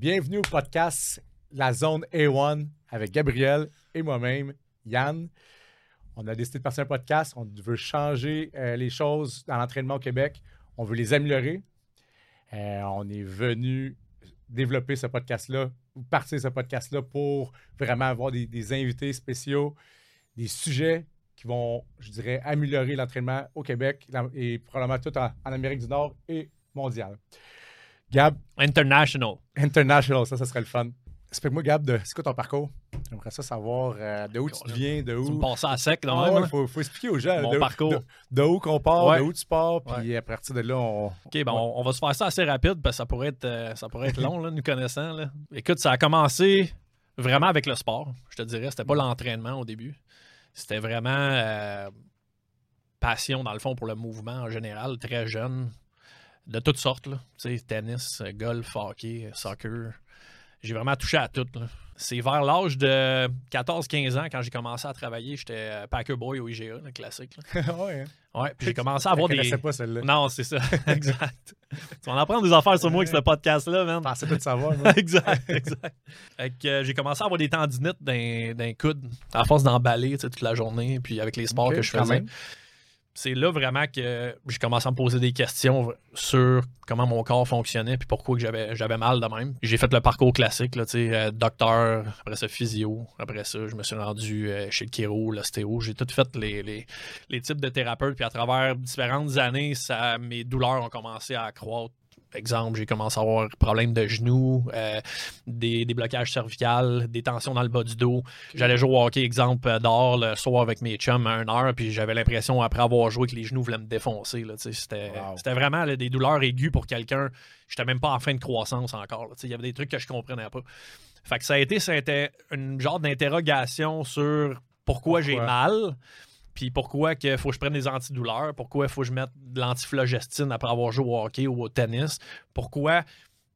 Bienvenue au podcast La Zone A1 avec Gabriel et moi-même, Yann. On a décidé de passer un podcast. On veut changer euh, les choses dans l'entraînement au Québec. On veut les améliorer. Euh, on est venu développer ce podcast-là, ou partir ce podcast-là pour vraiment avoir des, invités spéciaux, des sujets qui vont, je dirais, améliorer l'entraînement au Québec et probablement tout en Amérique du Nord et mondial. Gab, International. International, ça, ça serait le fun. Explique-moi, Gab, de, c'est quoi ton parcours? J'aimerais ça savoir euh, de où tu viens, de Tu me où. passes à sec, non? Ah ouais, faut, faut expliquer aux gens Mon de, où- parcours. de, de où qu'on part, Ouais. de où tu pars, puis à partir de là, on. OK, ben, on, on va se faire ça assez rapide parce que ça pourrait être, euh, ça pourrait être long, là, nous connaissant. là. Écoute, ça a commencé vraiment avec le sport. Je te dirais, c'était pas l'entraînement au début. C'était vraiment euh, passion, dans le fond, pour le mouvement en général, très jeune, de toutes sortes. Là. Tu sais, tennis, golf, hockey, soccer. J'ai vraiment touché à tout. C'est vers l'âge de 14-15 ans, quand j'ai commencé à travailler, j'étais Packer Boy au IGA, le classique. là. ouais, hein. Ouais, puis j'ai commencé à avoir Je des. connaissais pas celle-là. Non, c'est ça. exact. tu vas en apprendre des affaires sur moi avec ce podcast-là, man. Je pensais pas de savoir. moi. exact, exact. Fait que, euh, j'ai commencé à avoir des tendinites d'un, d'un coude à force d'emballer toute la journée, puis avec les sports que je faisais. C'est là vraiment que j'ai commencé à me poser des questions sur comment mon corps fonctionnait puis pourquoi j'avais, mal de même. J'ai fait le parcours classique, là, euh, docteur, après ça physio, après ça je me suis rendu euh, chez le chiro, l'ostéo. J'ai tout fait les, les, types de thérapeutes puis à travers différentes années, mes douleurs ont commencé à accroître. Exemple, j'ai commencé à avoir problèmes de genoux, euh, des, des blocages cervicales, des tensions dans le bas du dos. J'allais jouer au hockey, exemple, euh, dehors le soir avec mes chums à 1 heure, puis j'avais l'impression, après avoir joué, que les genoux voulaient me défoncer. C'était Wow. vraiment là, des douleurs aiguës pour quelqu'un. J'étais même pas en fin de croissance encore. Il y avait des trucs que je comprenais pas. Fait que ça a été, c'était une genre d'interrogation sur pourquoi, j'ai mal, puis pourquoi il faut que je prenne des antidouleurs, pourquoi il faut que je mette de l'antiflogestine après avoir joué au hockey ou au tennis, pourquoi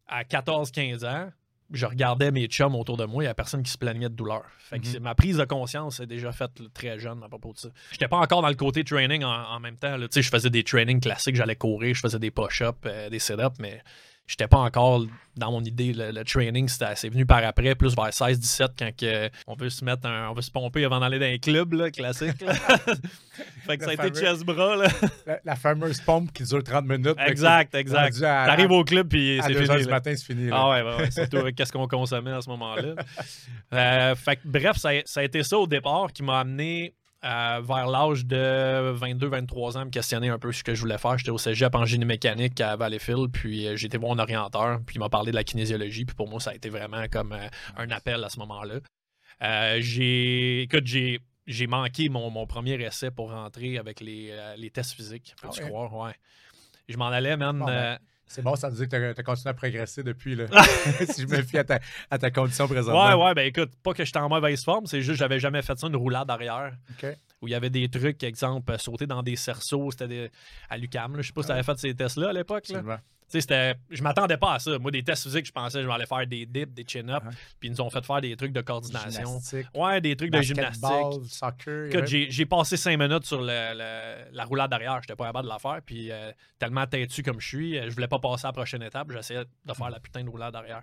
à 14-15 ans, je regardais mes chums autour de moi, il n'y a personne qui se plaignait de douleur. Fait que Mhm. ma prise de conscience est déjà faite très jeune à propos de ça. J'étais pas encore dans le côté training en, en même temps. là. Tu sais, Je faisais des trainings classiques, j'allais courir, je faisais des push-ups, euh, des sit-ups, mais j'étais pas encore dans mon idée. Le, le training, c'est venu par après, plus vers 16-17, quand que on veut se mettre un- on veut se pomper avant d'aller dans un club là, classique. là. fait que ça a été chest bras. Là. La, la fameuse pompe qui dure 30 minutes. Exact, exact. T'arrives au club puis c'est 2 fini. du matin, c'est fini. là. Ah ouais, ouais, ouais, surtout avec qu'est-ce qu'on consommait à ce moment-là. Euh, fait que, bref, ça a été ça au départ qui m'a amené euh, vers l'âge de 22-23 ans me questionner un peu ce que je voulais faire. J'étais au cégep en génie mécanique à Valleyfield, puis euh, voir un orienteur, puis il m'a parlé de la kinésiologie, puis pour moi, ça a été vraiment comme euh, un appel à ce moment-là. Euh, j'ai, écoute, j'ai, j'ai manqué mon, mon premier essai pour rentrer avec les, euh, les tests physiques, peux-tu Ah croire? Ouais. Je m'en allais, man. C'est bon, ça veut dire que tu as, continué à progresser depuis. Là. si je me fie à ta, à ta condition présentement. Ouais, ouais, ben écoute, pas que j'étais en mauvaise forme, c'est juste que j'avais jamais fait ça, une roulade arrière, OK. où il y avait des trucs, exemple, euh, sauter dans des cerceaux, c'était des... à l'UCAM, je sais pas si t'avais fait ces tests-là à l'époque. là. Je m'attendais pas à ça. Moi, des tests physiques, je pensais que je allais faire des dips, des chin-ups, puis ils nous ont fait faire des trucs de coordination. Ouais, des trucs de gymnastique. soccer. j'ai, passé cinq minutes sur le- le- la roulade arrière. J'étais pas capable de la faire. Puis euh, tellement têtu comme je suis, euh, je voulais pas passer à la prochaine étape. J'essayais de faire la putain de roulade arrière.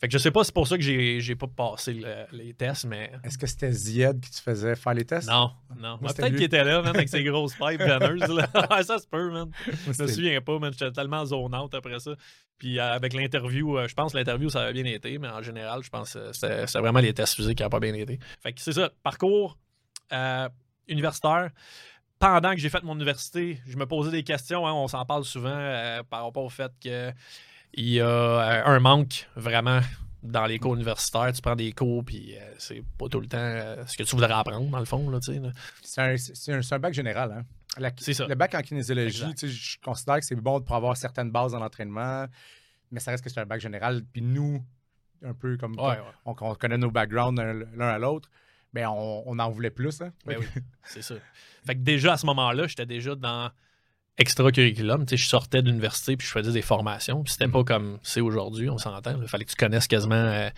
Fait que je sais pas, c'est pour ça que j'ai, pas passé le- les tests, mais. Est-ce que c'était Zied qui te faisait faire les tests? Non, non. Moi, c'était Peut-être qu'il était là, man, avec ses grosses pipes veineuses. là. Ça se peut, man. Moi, Je me souviens pas, man. J'étais tellement zone out après ça. Puis euh, avec l'interview, euh, je pense que l'interview, ça avait bien été, mais en général, je pense que c'était c'était vraiment les tests physiques qui n'ont pas bien été. Fait que c'est ça. Parcours euh, universitaire. Pendant que j'ai fait mon université, je me posais des questions. hein, on s'en parle souvent euh, par rapport au fait qu'il y a euh, un manque vraiment dans les cours universitaires. Tu prends des cours, puis euh, c'est pas tout le temps euh, ce que tu voudrais apprendre, dans le fond. Là. C'est un, c'est un- c'est un bac général. Hein? La- C'est ça. Le bac en kinésiologie, Exact. tu sais, je considère que c'est bon pour avoir certaines bases dans l'entraînement, mais ça reste que c'est un bac général. Puis nous, un peu comme Ouais, ouais. on, on connaît nos backgrounds l'un l'un à l'autre, mais on, on en voulait plus. Hein? Ben oui, c'est ça. Fait que déjà à ce moment-là, j'étais déjà dans extra-curriculum. Tu sais, je sortais de l'université puis je faisais des formations. Puis c'était Mhm. pas comme c'est aujourd'hui, on s'entend. Il fallait que tu connaisses quasiment euh,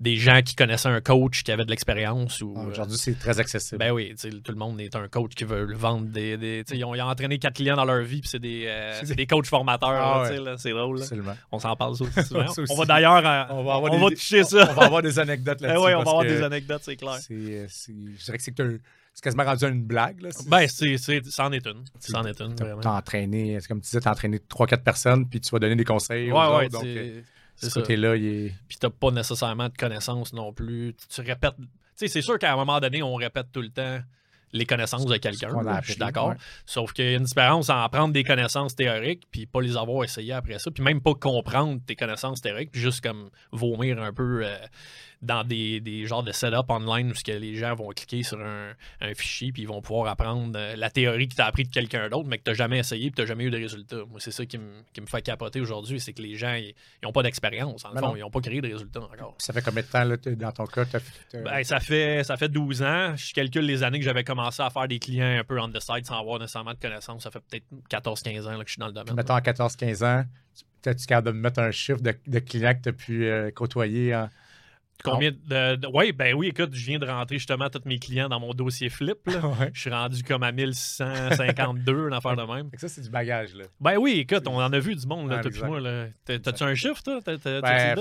des gens qui connaissaient un coach qui avait de l'expérience. ou Ah, euh, Aujourd'hui, c'est très accessible. Ben oui, tu sais, tout le monde est un coach qui veut le vendre des. des- tu sais, ils, ont, ils ont entraîné quatre clients dans leur vie, puis c'est des, euh, C'est des coachs formateurs. Ah ouais. là, c'est drôle. là. On s'en parle ça aussi souvent. On va d'ailleurs. On va, avoir on des- va toucher ça. On va avoir des anecdotes Eh là-dessus. ouais, on va avoir des anecdotes, c'est clair. c'est, c'est- je dirais que c'est, un- c'est quasiment rendu une blague. Là. Ben, c'est, c'est, c'en est une. C'en est une, T'as, vraiment. t'as entraîné, c'est comme tu disais, t'as entraîné 3-4 personnes, puis tu vas donner des conseils aux Ouais, ouais, autres. Donc, euh, ce côté-là, il est... Puis t'as pas nécessairement de connaissances non plus. Tu, tu répètes. Tu sais, c'est sûr qu'à un moment donné, on répète tout le temps les connaissances de quelqu'un. Je suis d'accord. ouais. Sauf qu'il y a une différence en prendre des connaissances théoriques puis pas les avoir essayées après ça, puis même pas comprendre tes connaissances théoriques, puis juste comme vomir un peu euh, dans des, des genres de setup online où ce que les gens vont cliquer sur un, un fichier puis ils vont pouvoir apprendre euh, la théorie que tu as appris de quelqu'un d'autre, mais que tu n'as jamais essayé puis tu n'as jamais eu de résultat. Moi, c'est ça qui me qui me fait capoter aujourd'hui, c'est que les gens, ils n'ont pas d'expérience. En le Ben fond, non. ils n'ont pas créé de résultats encore. Ça fait combien de temps, là, dans ton cas? Ben, ça, fait, ça fait 12 ans. Je calcule les années que j'avais commencé à faire des clients un peu on the side sans avoir nécessairement de connaissances. Ça fait peut-être 14-15 ans là, que je suis dans le domaine. mettons, à 14-15 ans, tu es capable de me mettre un chiffre de, de clients que tu as pu euh, côtoyer? en- Combien de. de- ouais, ben oui, écoute, je viens de rentrer justement tous mes clients dans mon dossier flip. là. Ouais. Je suis rendu comme à 1652, une affaire de même. Fait que ça, c'est du bagage. Là. Ben oui, écoute, on en a vu du monde, là, Ouais, toi puis exact. moi. T'as-tu un chiffre, toi? Ben,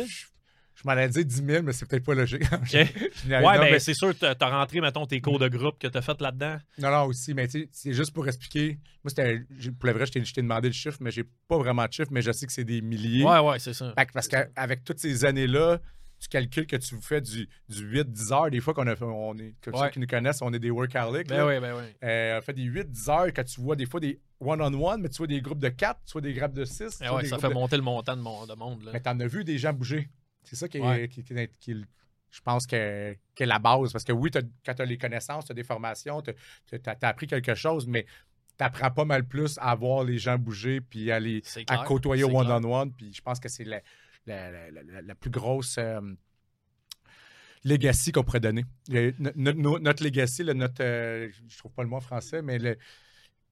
je m'en allais dire 10 000, mais c'est peut-être pas logique. Ok. Je n'ai- Ouais, non, ben mais- c'est sûr, t'as t'as rentré, mettons, tes cours de groupe que t'as fait là-dedans. non, non, aussi, mais tu sais, c'est juste pour expliquer. Moi, c'était, pour le vrai, je t'ai, je t'ai demandé le chiffre, mais j'ai pas vraiment de chiffre, mais je sais que c'est des milliers. Ouais, ouais, c'est ça. Fait parce qu'avec toutes ces années-là, tu calcules que tu fais du, du 8-10 heures. Des fois, qu'on a on est, Ouais. ceux qui nous connaissent, on est des workaholics. Ben oui, ben oui. Euh, on fait des 8-10 heures que tu vois des fois des one-on-one, mais tu vois des groupes de 4, tu vois des groupes de 6. Ben ouais, ça fait monter le montant de, mon, de monde. Là. Mais t'en as vu des gens bouger. C'est ça qui est, Ouais. qui- qui- qui est le- je pense que, la base. Parce que oui, quand tu as les connaissances, tu as des formations, tu as, appris quelque chose, mais tu apprends pas mal plus à voir les gens bouger puis à, les, à côtoyer au c'est clair. one-on-one. Puis je pense que c'est la, la- la- plus grosse euh, legacy qu'on pourrait donner. Le- no- no- no- notre legacy, là, notre, euh, je trouve pas le mot en français, mais le-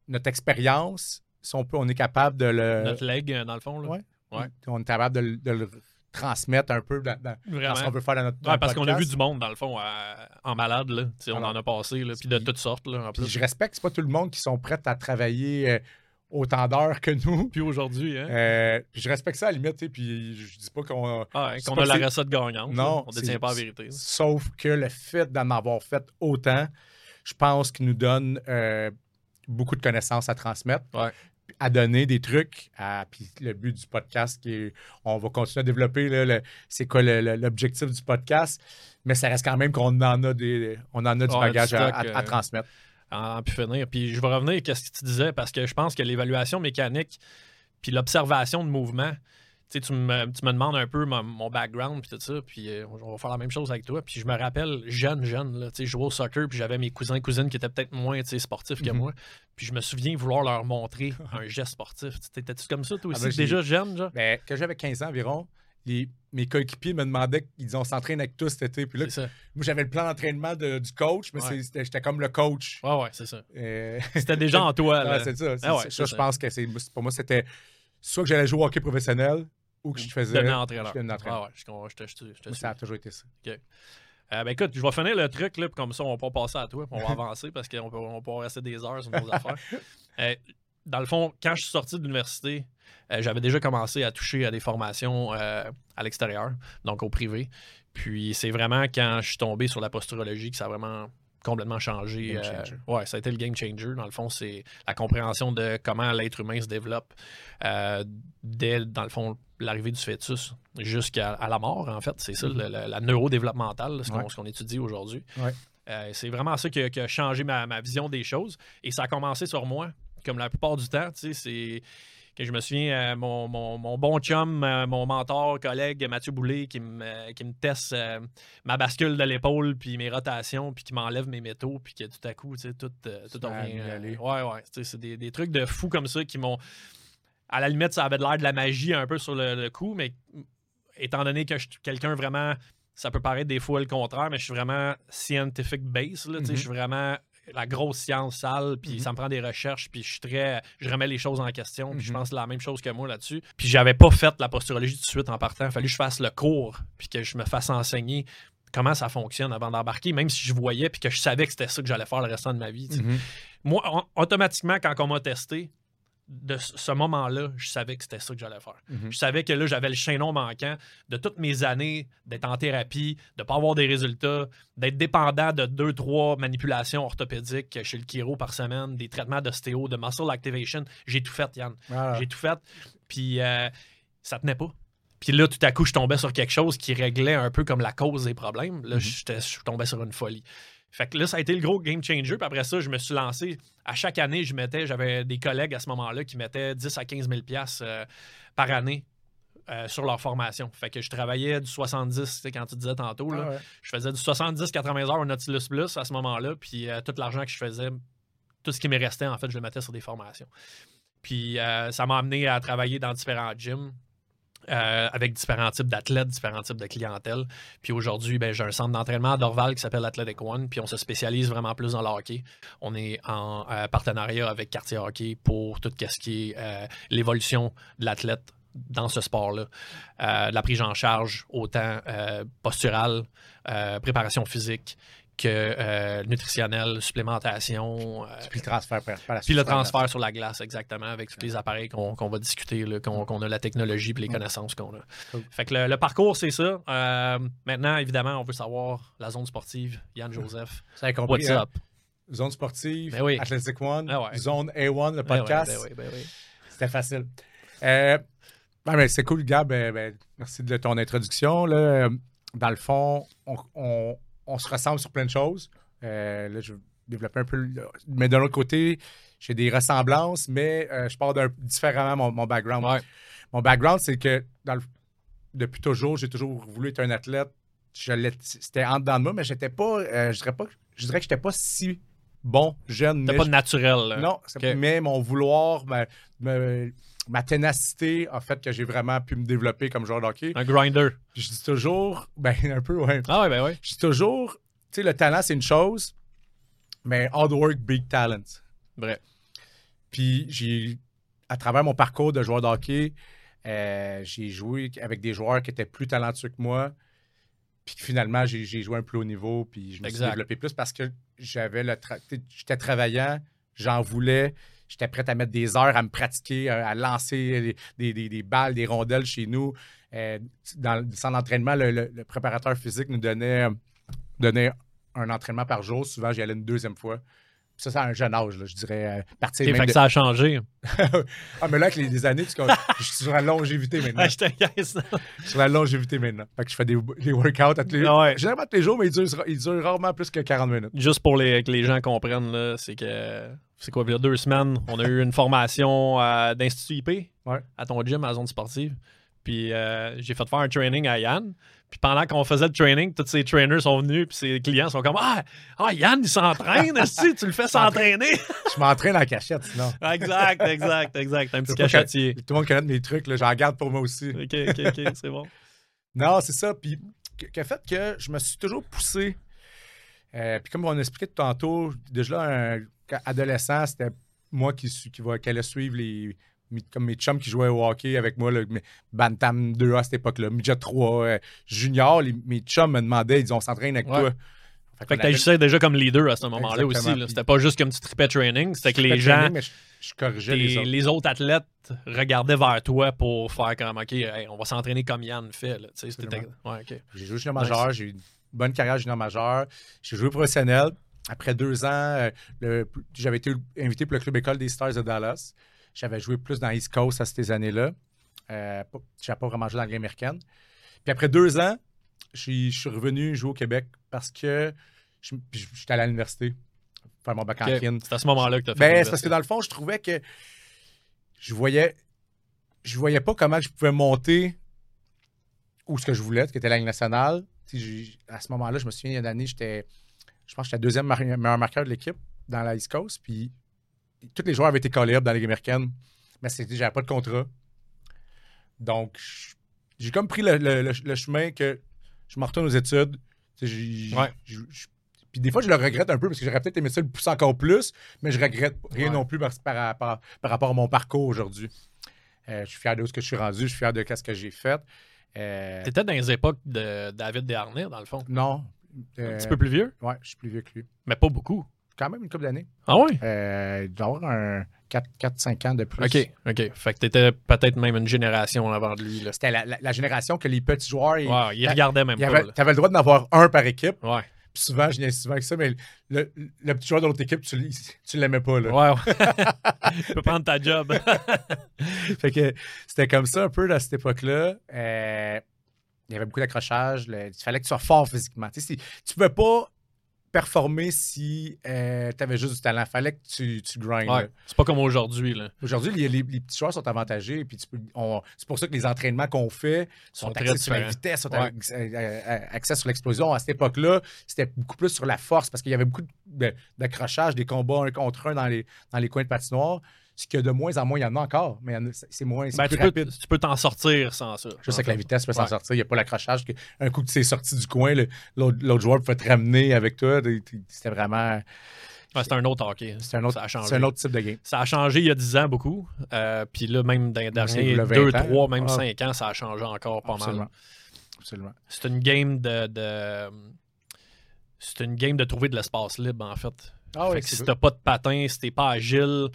notre expérience, si on, peut, on est capable de le. Notre leg, euh, dans le fond. Là. Ouais. Ouais. On est capable de, le- de le transmettre un peu dans, ce qu'on veut faire dans notre dans Ouais, le parce qu'on a vu du monde, dans le fond, en malade. Là. On Alors, en a passé, là, puis de toutes sortes. Là, en Puis plus. je respecte, c'est pas tout le monde qui sont prêts à travailler autant d'heures que nous. Puis aujourd'hui, hein? Euh, puis je respecte ça à la limite, puis je dis pas qu'on. Ah, pas a la recette gagnante. Non, là. on détient pas la vérité. là. Sauf que le fait d'en avoir fait autant, je pense qu'il nous donne euh, beaucoup de connaissances à transmettre, Ouais. à donner des trucs. à- puis le but du podcast, qui est, on va continuer à développer c'est quoi l'objectif du podcast, mais ça reste quand même qu'on en a, des, on en a du Ouais, bagage du à, stock, à- à euh, transmettre. En pu finir. Puis je vais revenir à ce que tu disais parce que je pense que l'évaluation mécanique puis l'observation de mouvement, tu sais, tu me, tu me demandes un peu mon, mon background puis tout ça, puis euh, on va faire la même chose avec toi. Puis je me rappelle, jeune, jeune, là, tu sais, je jouais au soccer, puis j'avais mes cousins et cousines qui étaient peut-être moins tu sais, sportifs que Mhm. moi. Puis je me souviens vouloir leur montrer un geste sportif. T'étais-tu comme ça, toi Ah aussi? ben, j'ai- déjà jeune, genre? Ben, quand j'avais 15 ans environ, les- mes coéquipiers me demandaient, ils disaient on s'entraîne avec tous cet été. Puis là, ça. moi, j'avais le plan d'entraînement de- du coach, mais Ouais. j'étais comme le coach. Ouais, ouais, c'est ça. Euh, C'était déjà en toi, Ah, là. c'est ça. Ah ouais, ça, je pense que c'est pour moi, c'était soit que j'allais jouer au hockey professionnel ou que je faisais. Entraîneur. je devenais entraîneur. Ah ouais, je, je te- je te- je te Moi, suis. ça a toujours été ça. Euh, ben écoute, je vais finir le truc, là, puis comme ça, on va pas passer à toi, puis on va avancer parce qu'on peut, on peut rester des heures sur nos affaires. Euh, dans le fond, quand je suis sorti de l'université, euh, j'avais déjà commencé à toucher à des formations euh, à l'extérieur, donc au privé. Puis c'est vraiment quand je suis tombé sur la posturologie que ça a vraiment complètement changé. Game euh, ouais, ça a été le game changer. Dans le fond, c'est la compréhension de comment l'être humain se développe euh, dès, dans le fond, l'arrivée du fœtus jusqu'à la mort, en fait. C'est ça, Mhm. le- le- la neurodéveloppementale, là, ce qu'on Ouais. étudie aujourd'hui. Ouais. C'est vraiment ça qui a, qui a changé ma, ma vision des choses. Et ça a commencé sur moi, comme la plupart du temps. Tu sais, c'est que je me souviens, euh, mon, mon- mon bon chum, euh, mon mentor, collègue Mathieu Boulay, qui me, qui me teste euh, ma bascule de l'épaule, puis mes rotations, puis qui m'enlève mes métaux, puis que tout à coup, tu sais, tout, euh, tout revient. euh, ouais, ouais. C'est des, des trucs de fou comme ça qui m'ont. À la limite, ça avait l'air de la magie un peu sur le, le coup, mais étant donné que je suis quelqu'un vraiment. Ça peut paraître des fois le contraire, mais je suis vraiment scientific base. Sais, Mhm. Je suis vraiment la grosse science sale, puis Mhm. ça me prend des recherches, puis je suis très. Je remets les choses en question, puis je Mhm. pense la même chose que moi là-dessus. Puis j'avais pas fait la posturologie tout de suite en partant. Il fallu que je fasse le cours, puis que je me fasse enseigner comment ça fonctionne avant d'embarquer, même si je voyais, puis que je savais que c'était ça que j'allais faire le restant de ma vie. Mhm. Moi, en- automatiquement, quand on m'a testé, de ce moment-là, je savais que c'était ça que j'allais faire. Mhm. Je savais que là, j'avais le chaînon manquant de toutes mes années d'être en thérapie, de ne pas avoir des résultats, d'être dépendant de deux, trois manipulations orthopédiques chez le chiro par semaine, des traitements d'ostéo, de muscle activation. J'ai tout fait, Yann. Ah. J'ai tout fait. Puis euh, ça tenait pas. Puis là, tout à coup, je tombais sur quelque chose qui réglait un peu comme la cause des problèmes. Là, Mhm. je tombais sur une folie. Fait que là, ça a été le gros game changer. Puis après ça, je me suis lancé. À chaque année, je mettais, j'avais des collègues à ce moment-là qui mettaient 10 à 15 000 piastres, euh, par année euh, sur leur formation. Fait que je travaillais du 70, tu sais, quand tu disais tantôt. Là, Ah ouais. Je faisais du 70-80 heures au Nautilus Plus à ce moment-là. Puis euh, tout l'argent que je faisais, tout ce qui me restait, en fait, je le mettais sur des formations. Puis euh, ça m'a amené à travailler dans différents gyms. Euh, avec différents types d'athlètes, différents types de clientèle. Puis aujourd'hui, ben, j'ai un centre d'entraînement à Dorval qui s'appelle Athletic One, puis on se spécialise vraiment plus dans le hockey. On est en euh, partenariat avec Quartier Hockey pour tout ce qui est euh, l'évolution de l'athlète dans ce sport-là. La prise en charge autant posturale, préparation physique que euh, nutritionnelle, supplémentation. euh, Puis le transfert par, par la puis le transfert sur la glace, exactement, avec tous les appareils qu'on va discuter, qu'on a la technologie et les connaissances qu'on a. Cool. Fait que le, le parcours, c'est ça. Euh, maintenant, évidemment, on veut savoir la zone sportive. Yann Joseph, Ça compris. what's hein? Zone sportive, Ben oui. Athletic One, Ah ouais. Zone A1, le Ben podcast. ben oui, oui. C'était facile. Ben, c'est cool, Gab. Merci de ton introduction. Là. Dans le fond, on, on- on se ressemble sur plein de choses. Euh, là, je vais développer un peu. Mais d'un autre côté, j'ai des ressemblances, mais euh, je pars d'un différemment mon, mon background. Ouais. Mon background, c'est que dans le- depuis toujours, j'ai toujours voulu être un athlète. C'était en dedans de moi, mais j'étais pas. euh, je, dirais pas je dirais que j'étais pas si bon, jeune. Mais pas je- naturel. là. non, mais mon vouloir, ma- ma ténacité a fait que j'ai vraiment pu me développer comme joueur de hockey. Un grinder. Puis je dis toujours, ben un peu, ouais. Ah ouais, ben oui. Je dis toujours, tu sais, le talent, c'est une chose, mais hard work, big talent. Vrai. Puis j'ai, à travers mon parcours de joueur de hockey, euh, j'ai joué avec des joueurs qui étaient plus talentueux que moi. Puis que finalement, j'ai, joué un plus haut niveau, puis je me suis développé plus parce que j'avais le tra- j'étais travaillant, j'en voulais, j'étais prêt à mettre des heures à me pratiquer, à, à lancer des, des- des balles, des rondelles chez nous. Euh, dans le centre d'entraînement, le, le- le préparateur physique nous donnait, donnait un entraînement par jour. Souvent, j'y allais une deuxième fois. Ça, c'est à un jeune âge, là, je dirais. euh, partir que ça a changé. ah, mais là, avec les, les années, je suis sur la longévité maintenant. Je te niaise. Je suis sur la longévité maintenant. Fait que je fais des, des workouts à tous les Ah ouais. Généralement tous les jours, mais ils durent, ils durent rarement plus que 40 minutes. Juste pour les, que les gens comprennent, là, c'est que c'est quoi, il y a deux semaines, on a eu une formation euh, d'Institut IP Ouais. à ton gym, à la zone sportive. Puis euh, j'ai fait faire un training à Yann. Puis pendant qu'on faisait le training, tous ces trainers sont venus, puis ses clients sont comme Ah, ah Yann, il s'entraîne, esti, tu le fais s'entraîner. Je m'entraîne en cachette, sinon. exact, exact, exact. Un petit que- cachetier. Tout le monde connaît mes trucs, là, j'en garde pour moi aussi. Ok, ok, ok, c'est bon. Non, c'est ça. Puis, a fait que je me suis toujours poussé. Euh, puis, comme on expliquait tout tantôt, déjà là, un- adolescent, c'était moi qui, qui, va, qui allait suivre les. mes- Comme mes chums qui jouaient au hockey avec moi, Bantam 2 à cette époque-là, Midget 3, euh, Junior, les- mes chums me demandaient, ils disaient, on s'entraîne avec Ouais. toi. Fait qu'on que t'agissais déjà comme leader à ce moment-là aussi. C'était pas juste comme tu tripais training, c'était que les gens, training, je, je corrigeais les autres. les autres athlètes regardaient vers toi pour faire comme OK, hey, on va s'entraîner comme Yann fait. Ouais. J'ai joué junior Nice. majeur, j'ai eu une bonne carrière junior majeur. J'ai joué professionnel. Après deux ans, euh, j'avais été invité pour le club école des Stars de Dallas. J'avais joué plus dans East Coast à ces années-là. Euh, j'avais pas vraiment joué dans la Ligue américaine. Puis après deux ans, je suis revenu jouer au Québec parce que j'étais allé à l'université faire mon bac en Ok. kin. C'est à ce moment-là que tu as fait. Ben, c'est parce que dans le fond, je trouvais que je voyais je voyais pas comment je pouvais monter où ce que je voulais, qui était la Ligue nationale. À ce moment-là, je me souviens, il y a une année, j'étais je pense que j'étais deuxième mar- meilleur marqueur de l'équipe dans la East Coast. Puis tous les joueurs avaient été callés up dans la Ligue américaine. Mais c'était, j'avais pas de contrat. Donc, j'ai comme pris le, le- le- le chemin que je me retourne aux études. Ouais. Puis des fois, je le regrette un peu parce que j'aurais peut-être aimé ça le pousser encore plus, mais je regrette rien Ouais. non plus par, par, par- par rapport à mon parcours aujourd'hui. Euh, je suis fier de ce que je suis rendu, je suis fier de ce que j'ai fait. Euh, T'étais dans les époques de David Desharnais, dans le fond. non. Un Euh, petit peu plus vieux, Ouais, je suis plus vieux que lui. mais pas beaucoup. Quand même une couple d'années. Ah oui? Euh, il doit avoir un 4-5 ans de plus. OK, OK. Fait que t'étais peut-être même une génération avant de lui. Là. C'était la, la- la génération que les petits joueurs, ils- regardait même pas. t'avais le droit d'en avoir un par équipe. Ouais. Puis souvent, je viens souvent avec ça, mais le, le petit joueur de l'autre équipe, tu, tu l'aimais pas. Là. Ouais, ouais. tu peux prendre ta job. Fait que c'était comme ça un peu à cette époque-là. Euh, il y avait beaucoup d'accrochage. Il fallait que tu sois fort physiquement. Tu sais, tu pouvais pas performer si tu avais juste du talent. Il fallait que tu, tu grindes. Ouais. C'est pas comme aujourd'hui. là. Aujourd'hui, les, les- les petits joueurs sont avantagés. Puis peux- c'est pour ça que les entraînements qu'on fait sont, axés sur la vitesse, sont Ouais. euh, euh, axés sur l'explosion. À cette époque-là, c'était beaucoup plus sur la force parce qu'il y avait beaucoup d'accrochage, des combats un contre un dans les, dans les coins de patinoire. Ce que de moins en moins, il y en a encore, mais c'est moins Ben, plus tu, peux, tu peux t'en sortir sans ça. Juste avec la fait. vitesse, tu peux s'en Ouais. sortir. Il n'y a pas l'accrochage. que- Un coup que tu es sorti du coin, le- l'autre joueur peut te ramener avec toi. C'était vraiment. Ouais, c'est un autre hockey. C'est un, autre- Ça a changé. c'est un autre type de game. Ça a changé il y a 10 ans beaucoup. Euh, Puis là, même dans les derniers le 20 2, ans. 3, même Ah. 5 ans, ça a changé encore pas Absolument. mal. Absolument. C'est une game de. de- C'est une game de trouver de l'espace libre, en fait. Ah Fait oui, que si t'as pas de patin, si t'es pas agile,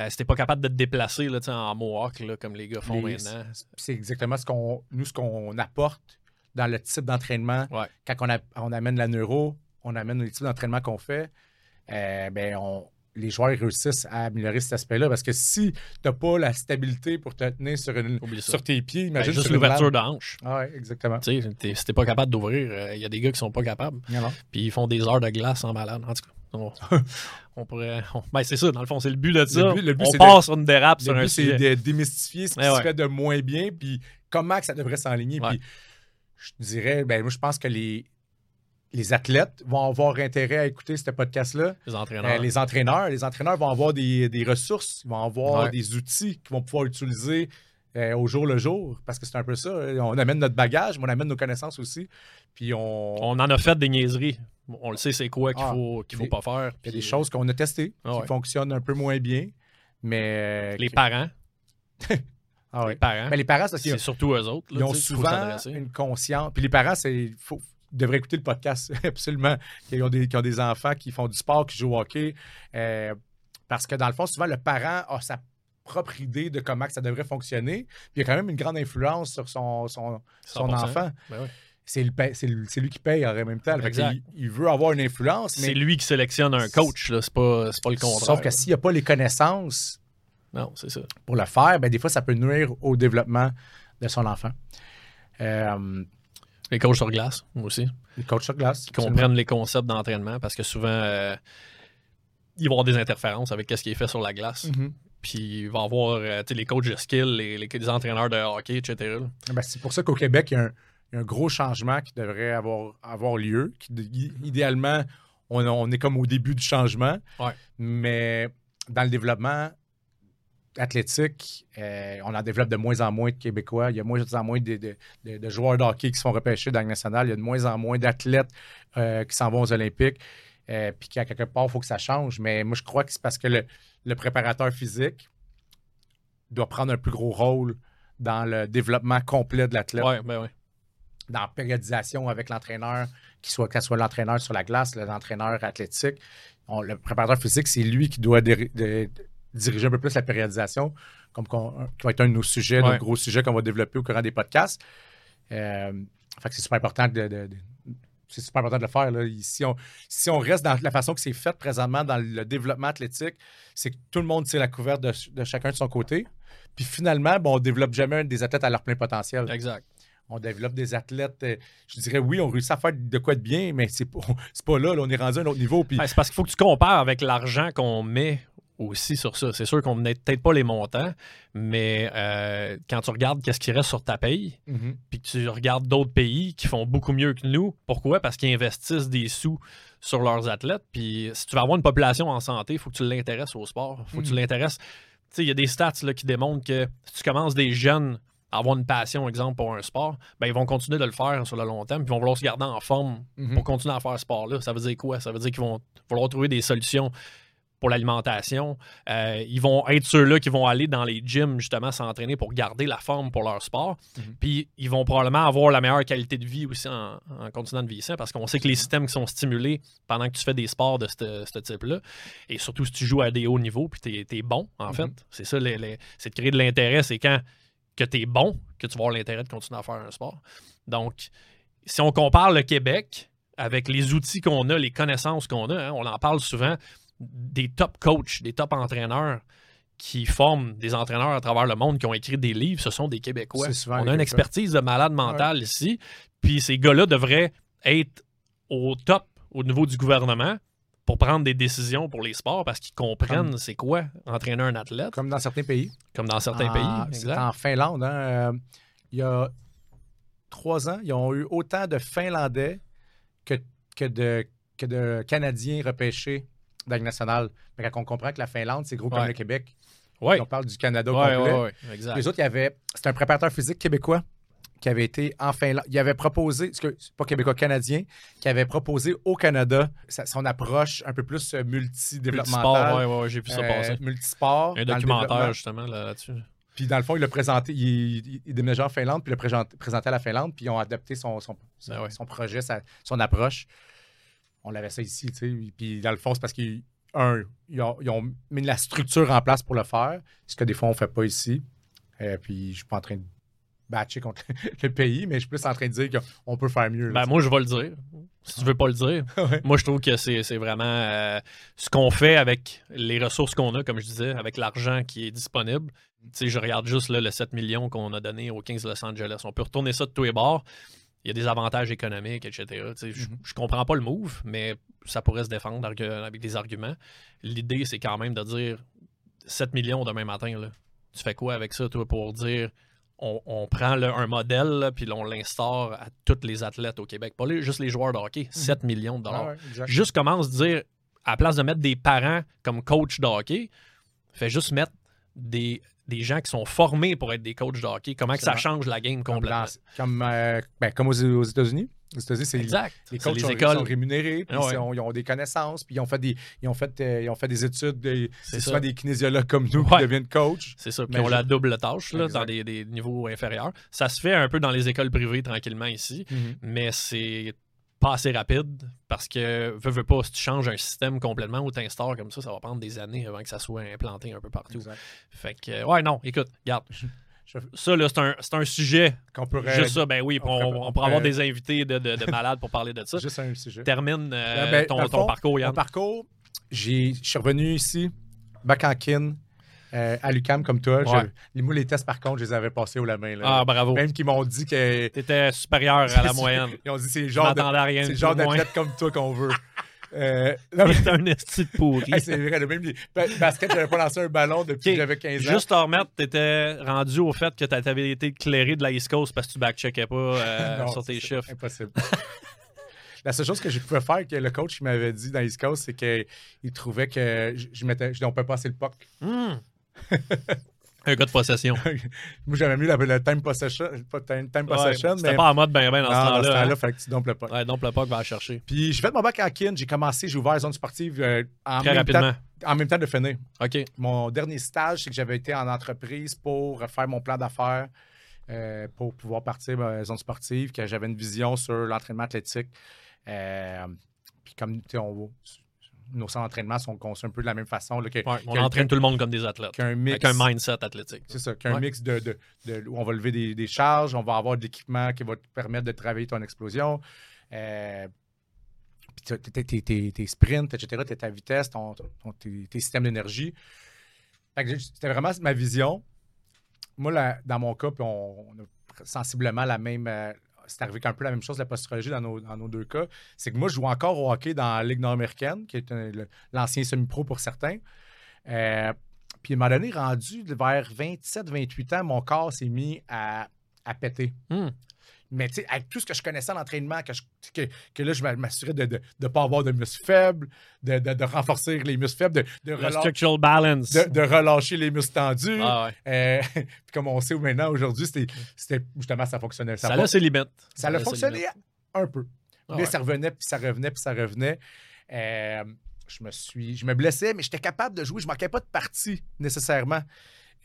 euh, si t'es pas capable de te déplacer là, tu en mohawk, là, comme les gars font Les- maintenant. c'est exactement ce qu'on nous ce qu'on apporte dans le type d'entraînement. Ouais. Quand on, a- on amène la neuro, on amène les types d'entraînement qu'on fait, euh, ben on, les joueurs réussissent à améliorer cet aspect-là. Parce que si tu n'as pas la stabilité pour te tenir sur, une, sur tes pieds, Ben, imagine juste sur une l'ouverture de hanche. Ah ouais, exactement. Tu sais, si t'es pas capable d'ouvrir, il y a des gars qui sont pas capables. Puis ils font des heures de glace en malade. En tout cas, on, on pourrait. on- ben, c'est ça, dans le fond, c'est le but de ça. but- le but, on c'est part de- sur une dérape Le sur un but, c'est de démystifier ce qui Ouais, se ouais. fait de moins bien, puis comment que ça devrait s'enligner. Puis je dirais, ben moi, je pense que les, les athlètes vont avoir intérêt à écouter ce podcast-là. Les entraîneurs. Euh, les entraîneurs, les entraîneurs vont avoir des, des ressources, ils vont avoir Ouais. des outils qu'ils vont pouvoir utiliser euh, au jour le jour, parce que c'est un peu ça. On amène notre bagage, mais on amène nos connaissances aussi. Puis on, On en a fait des niaiseries. On le sait, c'est quoi qu'il Ah, faut, qu'il faut pas faire. il y a des choses qu'on a testées Ah qui ouais. fonctionnent un peu moins bien, mais euh, Les qui- parents. ah ouais. Les parents. Mais les parents, c'est surtout eux autres. là, ils ont souvent une conscience. Puis les parents, c'est faut, ils devraient écouter le podcast, absolument. Qui ont, des, qui ont des enfants qui font du sport, qui jouent au hockey. Euh, parce que dans le fond, souvent, le parent a sa propre idée de comment ça devrait fonctionner. Puis il y a quand même une grande influence sur son, son, son 100%. enfant. Ben. C'est lui qui paye en même temps. Exact. il, il veut avoir une influence, C'est lui qui sélectionne un coach. C'est pas, c'est pas le contraire. sauf que s'il n'y a pas les connaissances Non, c'est ça. pour le faire, ben, des fois, ça peut nuire au développement de son enfant. Euh, Les coachs sur glace, moi aussi. les coachs sur glace. Qui comprennent les concepts d'entraînement parce que souvent, euh, il va y avoir des interférences avec ce qui est fait sur la glace. Mhm. Puis il va y avoir euh, les coachs de skill, les, les- entraîneurs de hockey, etc. là. Ben, c'est pour ça qu'au Québec, il y, a un, il y a un gros changement qui devrait avoir, avoir lieu. Qui, idéalement, on, on est comme au début du changement. Ouais. Mais dans le développement athlétique, euh, on en développe de moins en moins de Québécois. Il y a de moins en moins de, de- de- de joueurs de hockey qui se font repêcher dans le national. Il y a de moins en moins d'athlètes euh, qui s'en vont aux Olympiques. Euh, puis qu'à quelque part, il faut que ça change. Mais moi, je crois que c'est parce que le, le préparateur physique doit prendre un plus gros rôle dans le développement complet de l'athlète, Ouais, ben ouais. dans la périodisation avec l'entraîneur, qu'il soit, l'entraîneur sur la glace, l'entraîneur athlétique. On- le préparateur physique, c'est lui qui doit de- diriger un peu plus la périodisation, comme qui va être un de nos sujets, Ouais. nos gros sujets qu'on va développer au courant des podcasts. Euh, fait que c'est super important de- c'est super important de le faire. Là. Si, on, si on reste dans la façon que c'est fait présentement dans le développement athlétique, c'est que tout le monde tire la couverte de, de chacun de son côté. Puis finalement, ben, on développe jamais des athlètes à leur plein potentiel. Exact. On développe des athlètes, euh, je dirais oui, on réussit à faire de quoi de bien, mais c'est pas, pas là, là, on est rendu à un autre niveau. Puis Ben, c'est parce qu'il faut que tu compares avec l'argent qu'on met aussi sur ça. C'est sûr qu'on n'a peut-être pas les montants, mais euh, quand tu regardes qu'est-ce qui reste sur ta paye, Mhm. puis que tu regardes d'autres pays qui font beaucoup mieux que nous, pourquoi? Parce qu'ils investissent des sous sur leurs athlètes. Puis si tu veux avoir une population en santé, il faut que tu l'intéresses au sport. Il faut que tu Mhm. l'intéresses. Tu sais, il y a des stats là, qui démontrent que si tu commences des jeunes avoir une passion, exemple, pour un sport, ben, ils vont continuer de le faire sur le long terme, puis ils vont vouloir se garder en forme Mhm. pour continuer à faire ce sport-là. Ça veut dire quoi? Ça veut dire qu'ils vont vouloir trouver des solutions pour l'alimentation. Euh, ils vont être ceux-là qui vont aller dans les gyms, justement, s'entraîner pour garder la forme pour leur sport. Mhm. Puis ils vont probablement avoir la meilleure qualité de vie aussi en, en continuant de vieillir, parce qu'on sait que les systèmes qui sont stimulés pendant que tu fais des sports de ce type-là, et surtout si tu joues à des hauts niveaux, puis tu es, bon, en Mhm. fait, c'est ça, c'est de créer de l'intérêt, c'est quand que tu es bon que tu vas avoir l'intérêt de continuer à faire un sport. Donc, si on compare le Québec avec les outils qu'on a, les connaissances qu'on a, hein, on en parle souvent, des top coachs, des top entraîneurs qui forment des entraîneurs à travers le monde, qui ont écrit des livres, ce sont des Québécois. Souvent On a une expertise de malade mental ici, puis ces gars-là devraient être au top au niveau du gouvernement pour prendre des décisions pour les sports parce qu'ils comprennent Comme- c'est quoi entraîner un athlète, comme, Comme dans certains pays. dans certains En- pays. En Finlande, hein, euh, il y a trois ans, ils ont eu autant de Finlandais que, que, de, que de Canadiens repêchés dans nationale. Mais quand on comprend que la Finlande, c'est gros comme Ouais. le Québec, Ouais. on parle du Canada Ouais, complet. exact. Les autres, il y avait. C'était un préparateur physique québécois qui avait été en Finlande. Il avait proposé, c'est pas québécois, canadien, qui avait proposé au Canada sa- son approche un peu plus euh, Multisport, multidéveloppementale. ouais, ouais, j'ai vu ça euh, passer. multisport. Un documentaire, justement, là- là-dessus. Puis dans le fond, il l'a présenté, il, il, il déménageait en Finlande, puis il l'a présent- présenté à la Finlande, puis ils ont adopté son, son, son, Ben ouais. son projet, sa- son approche. On avait ça ici, tu sais. Puis dans le fond, c'est parce qu'ils un, ils ont, ils ont mis la structure en place pour le faire, ce que des fois on ne fait pas ici. Euh, puis je suis pas en train de batcher contre le pays, mais je suis plus en train de dire qu'on peut faire mieux. là, Ben, moi, je vais le dire. Si tu veux pas le dire, Ouais. moi, je trouve que c'est c'est vraiment euh, ce qu'on fait avec les ressources qu'on a, comme je disais, avec l'argent qui est disponible. Tu sais, je regarde juste là, le 7 millions qu'on a donné aux Kings de Los Angeles. On peut retourner ça de tous les bords. Il y a des avantages économiques, etc. Tu sais, Je Mhm. comprends pas le move, mais ça pourrait se défendre avec des arguments. L'idée, c'est quand même de dire 7 millions demain matin. Là. Tu fais quoi avec ça, toi, pour dire on, on prend là, un modèle, là, puis on l'instaure à tous les athlètes au Québec? Pas les- juste les joueurs de hockey, 7 millions de dollars. Ah ouais. Juste commence à dire, à la place de mettre des parents comme coach de hockey, fais juste mettre des, des gens qui sont formés pour être des coachs de hockey. Comment que ça change la game Comme, complètement? dans- comme, euh, ben, comme aux, aux États-Unis. Aux États-Unis, c'est Exact. Les coachs les sont, écoles. sont rémunérés, puis ouais. ils, ils ont des connaissances, puis ils ont fait des, ils ont fait, euh, ils ont fait des études. des- C'est souvent des kinésiologues comme nous Ouais. qui deviennent coachs. C'est ça. Puis Mais on je- la double tâche là, dans des, des niveaux inférieurs. Ça se fait un peu dans les écoles privées tranquillement ici, mais c'est pas assez rapide parce que, veux, veux pas, si tu changes un système complètement ou t'installes comme ça, ça va prendre des années avant que ça soit implanté un peu partout. Exact. Fait que, ouais, non, écoute, regarde. Ça, là, c'est un, un sujet. Qu'on pourrait. Juste ça, ben oui, on on, pourrait- on on pourrait avoir des invités de, de- de malades pour parler de ça. Juste un sujet. Termine euh, Ben, ben, ton, parcours, Mon Yann. parcours, j'ai- je suis revenu ici, bac en kin, euh, à l'UCAM comme toi. Je- Ouais. les, moi, les tests, par contre, je les avais passés au la main. Là. Ah, bravo. Même qu'ils m'ont dit que. T'étais supérieur à la moyenne. Ils ont dit c'est le Je genre c'est d'athlète comme toi qu'on veut. Euh, mais- T'es un esti de pourri. Hey, c'est vrai, le même basket, j'avais pas lancé un ballon depuis que j'avais 15 ans. Juste te remettre, t'étais rendu au fait que t'avais été éclairé de la East Coast parce que tu backcheckais pas euh, Non, sur tes c'est chiffres. Impossible. La seule chose que je pouvais faire, que le coach m'avait dit dans East Coast, c'est qu'il trouvait que je, je mettais, je dompais pas assez le puck. Hmm. un gars de possession. Moi, j'avais mis le, le time possession, pas time, time Ouais, possession, C'était mais pas en mode ben ben dans non, ce dans ce temps-là. temps-là, hein. fallait que tu dompes le puck. Ouais, donc le puck va la chercher. Puis j'ai fait mon bac en kin, j'ai commencé, j'ai ouvert la zone sportive euh, en, Très même rapidement. temps, en même temps de finir. OK. Mon dernier stage, c'est que j'avais été en entreprise pour faire mon plan d'affaires euh, pour pouvoir partir à la zone sportive, que j'avais une vision sur l'entraînement athlétique. Euh, puis comme on- nos centres d'entraînement sont conçus un peu de la même façon, là, que- Ouais, on entraîne tout le monde comme des athlètes. qu'un mix. Avec un mindset athlétique. C'est ça, qu'un Ouais. mix de, de- on va lever des, des charges, on va avoir de l'équipement qui va te permettre de travailler ton explosion. Euh, puis tes, sprints, etc., t'as ta vitesse, ton, ton- tes, tes systèmes d'énergie. C'était vraiment ma vision. Moi, là, dans mon cas, puis on, on a sensiblement la même. euh, c'est arrivé qu'un peu la même chose, la posturologie dans nos, dans nos deux cas. C'est que moi, je joue encore au hockey dans la Ligue nord-américaine, qui est un- l'ancien semi-pro pour certains. Euh, puis à un moment donné, rendu vers 27-28 ans, mon corps s'est mis à, à péter. Hmm. Mais tu sais, avec tout ce que je connaissais en entraînement, que, je- que, que là, je m'assurais de ne de, de pas avoir de muscles faibles, de, de, de renforcer les muscles faibles, de, relâ- structural balance. de, de relâcher les muscles tendus. Ah ouais. Euh, puis comme on sait maintenant, aujourd'hui, c'était justement, ça fonctionnait. Ça, Ça, a va- ses limites. ça a ses fonctionné un peu. Ah mais ouais. ça revenait, puis ça revenait, puis ça revenait. Euh, je me suis, je me blessais, mais j'étais capable de jouer. Je manquais pas de partie nécessairement.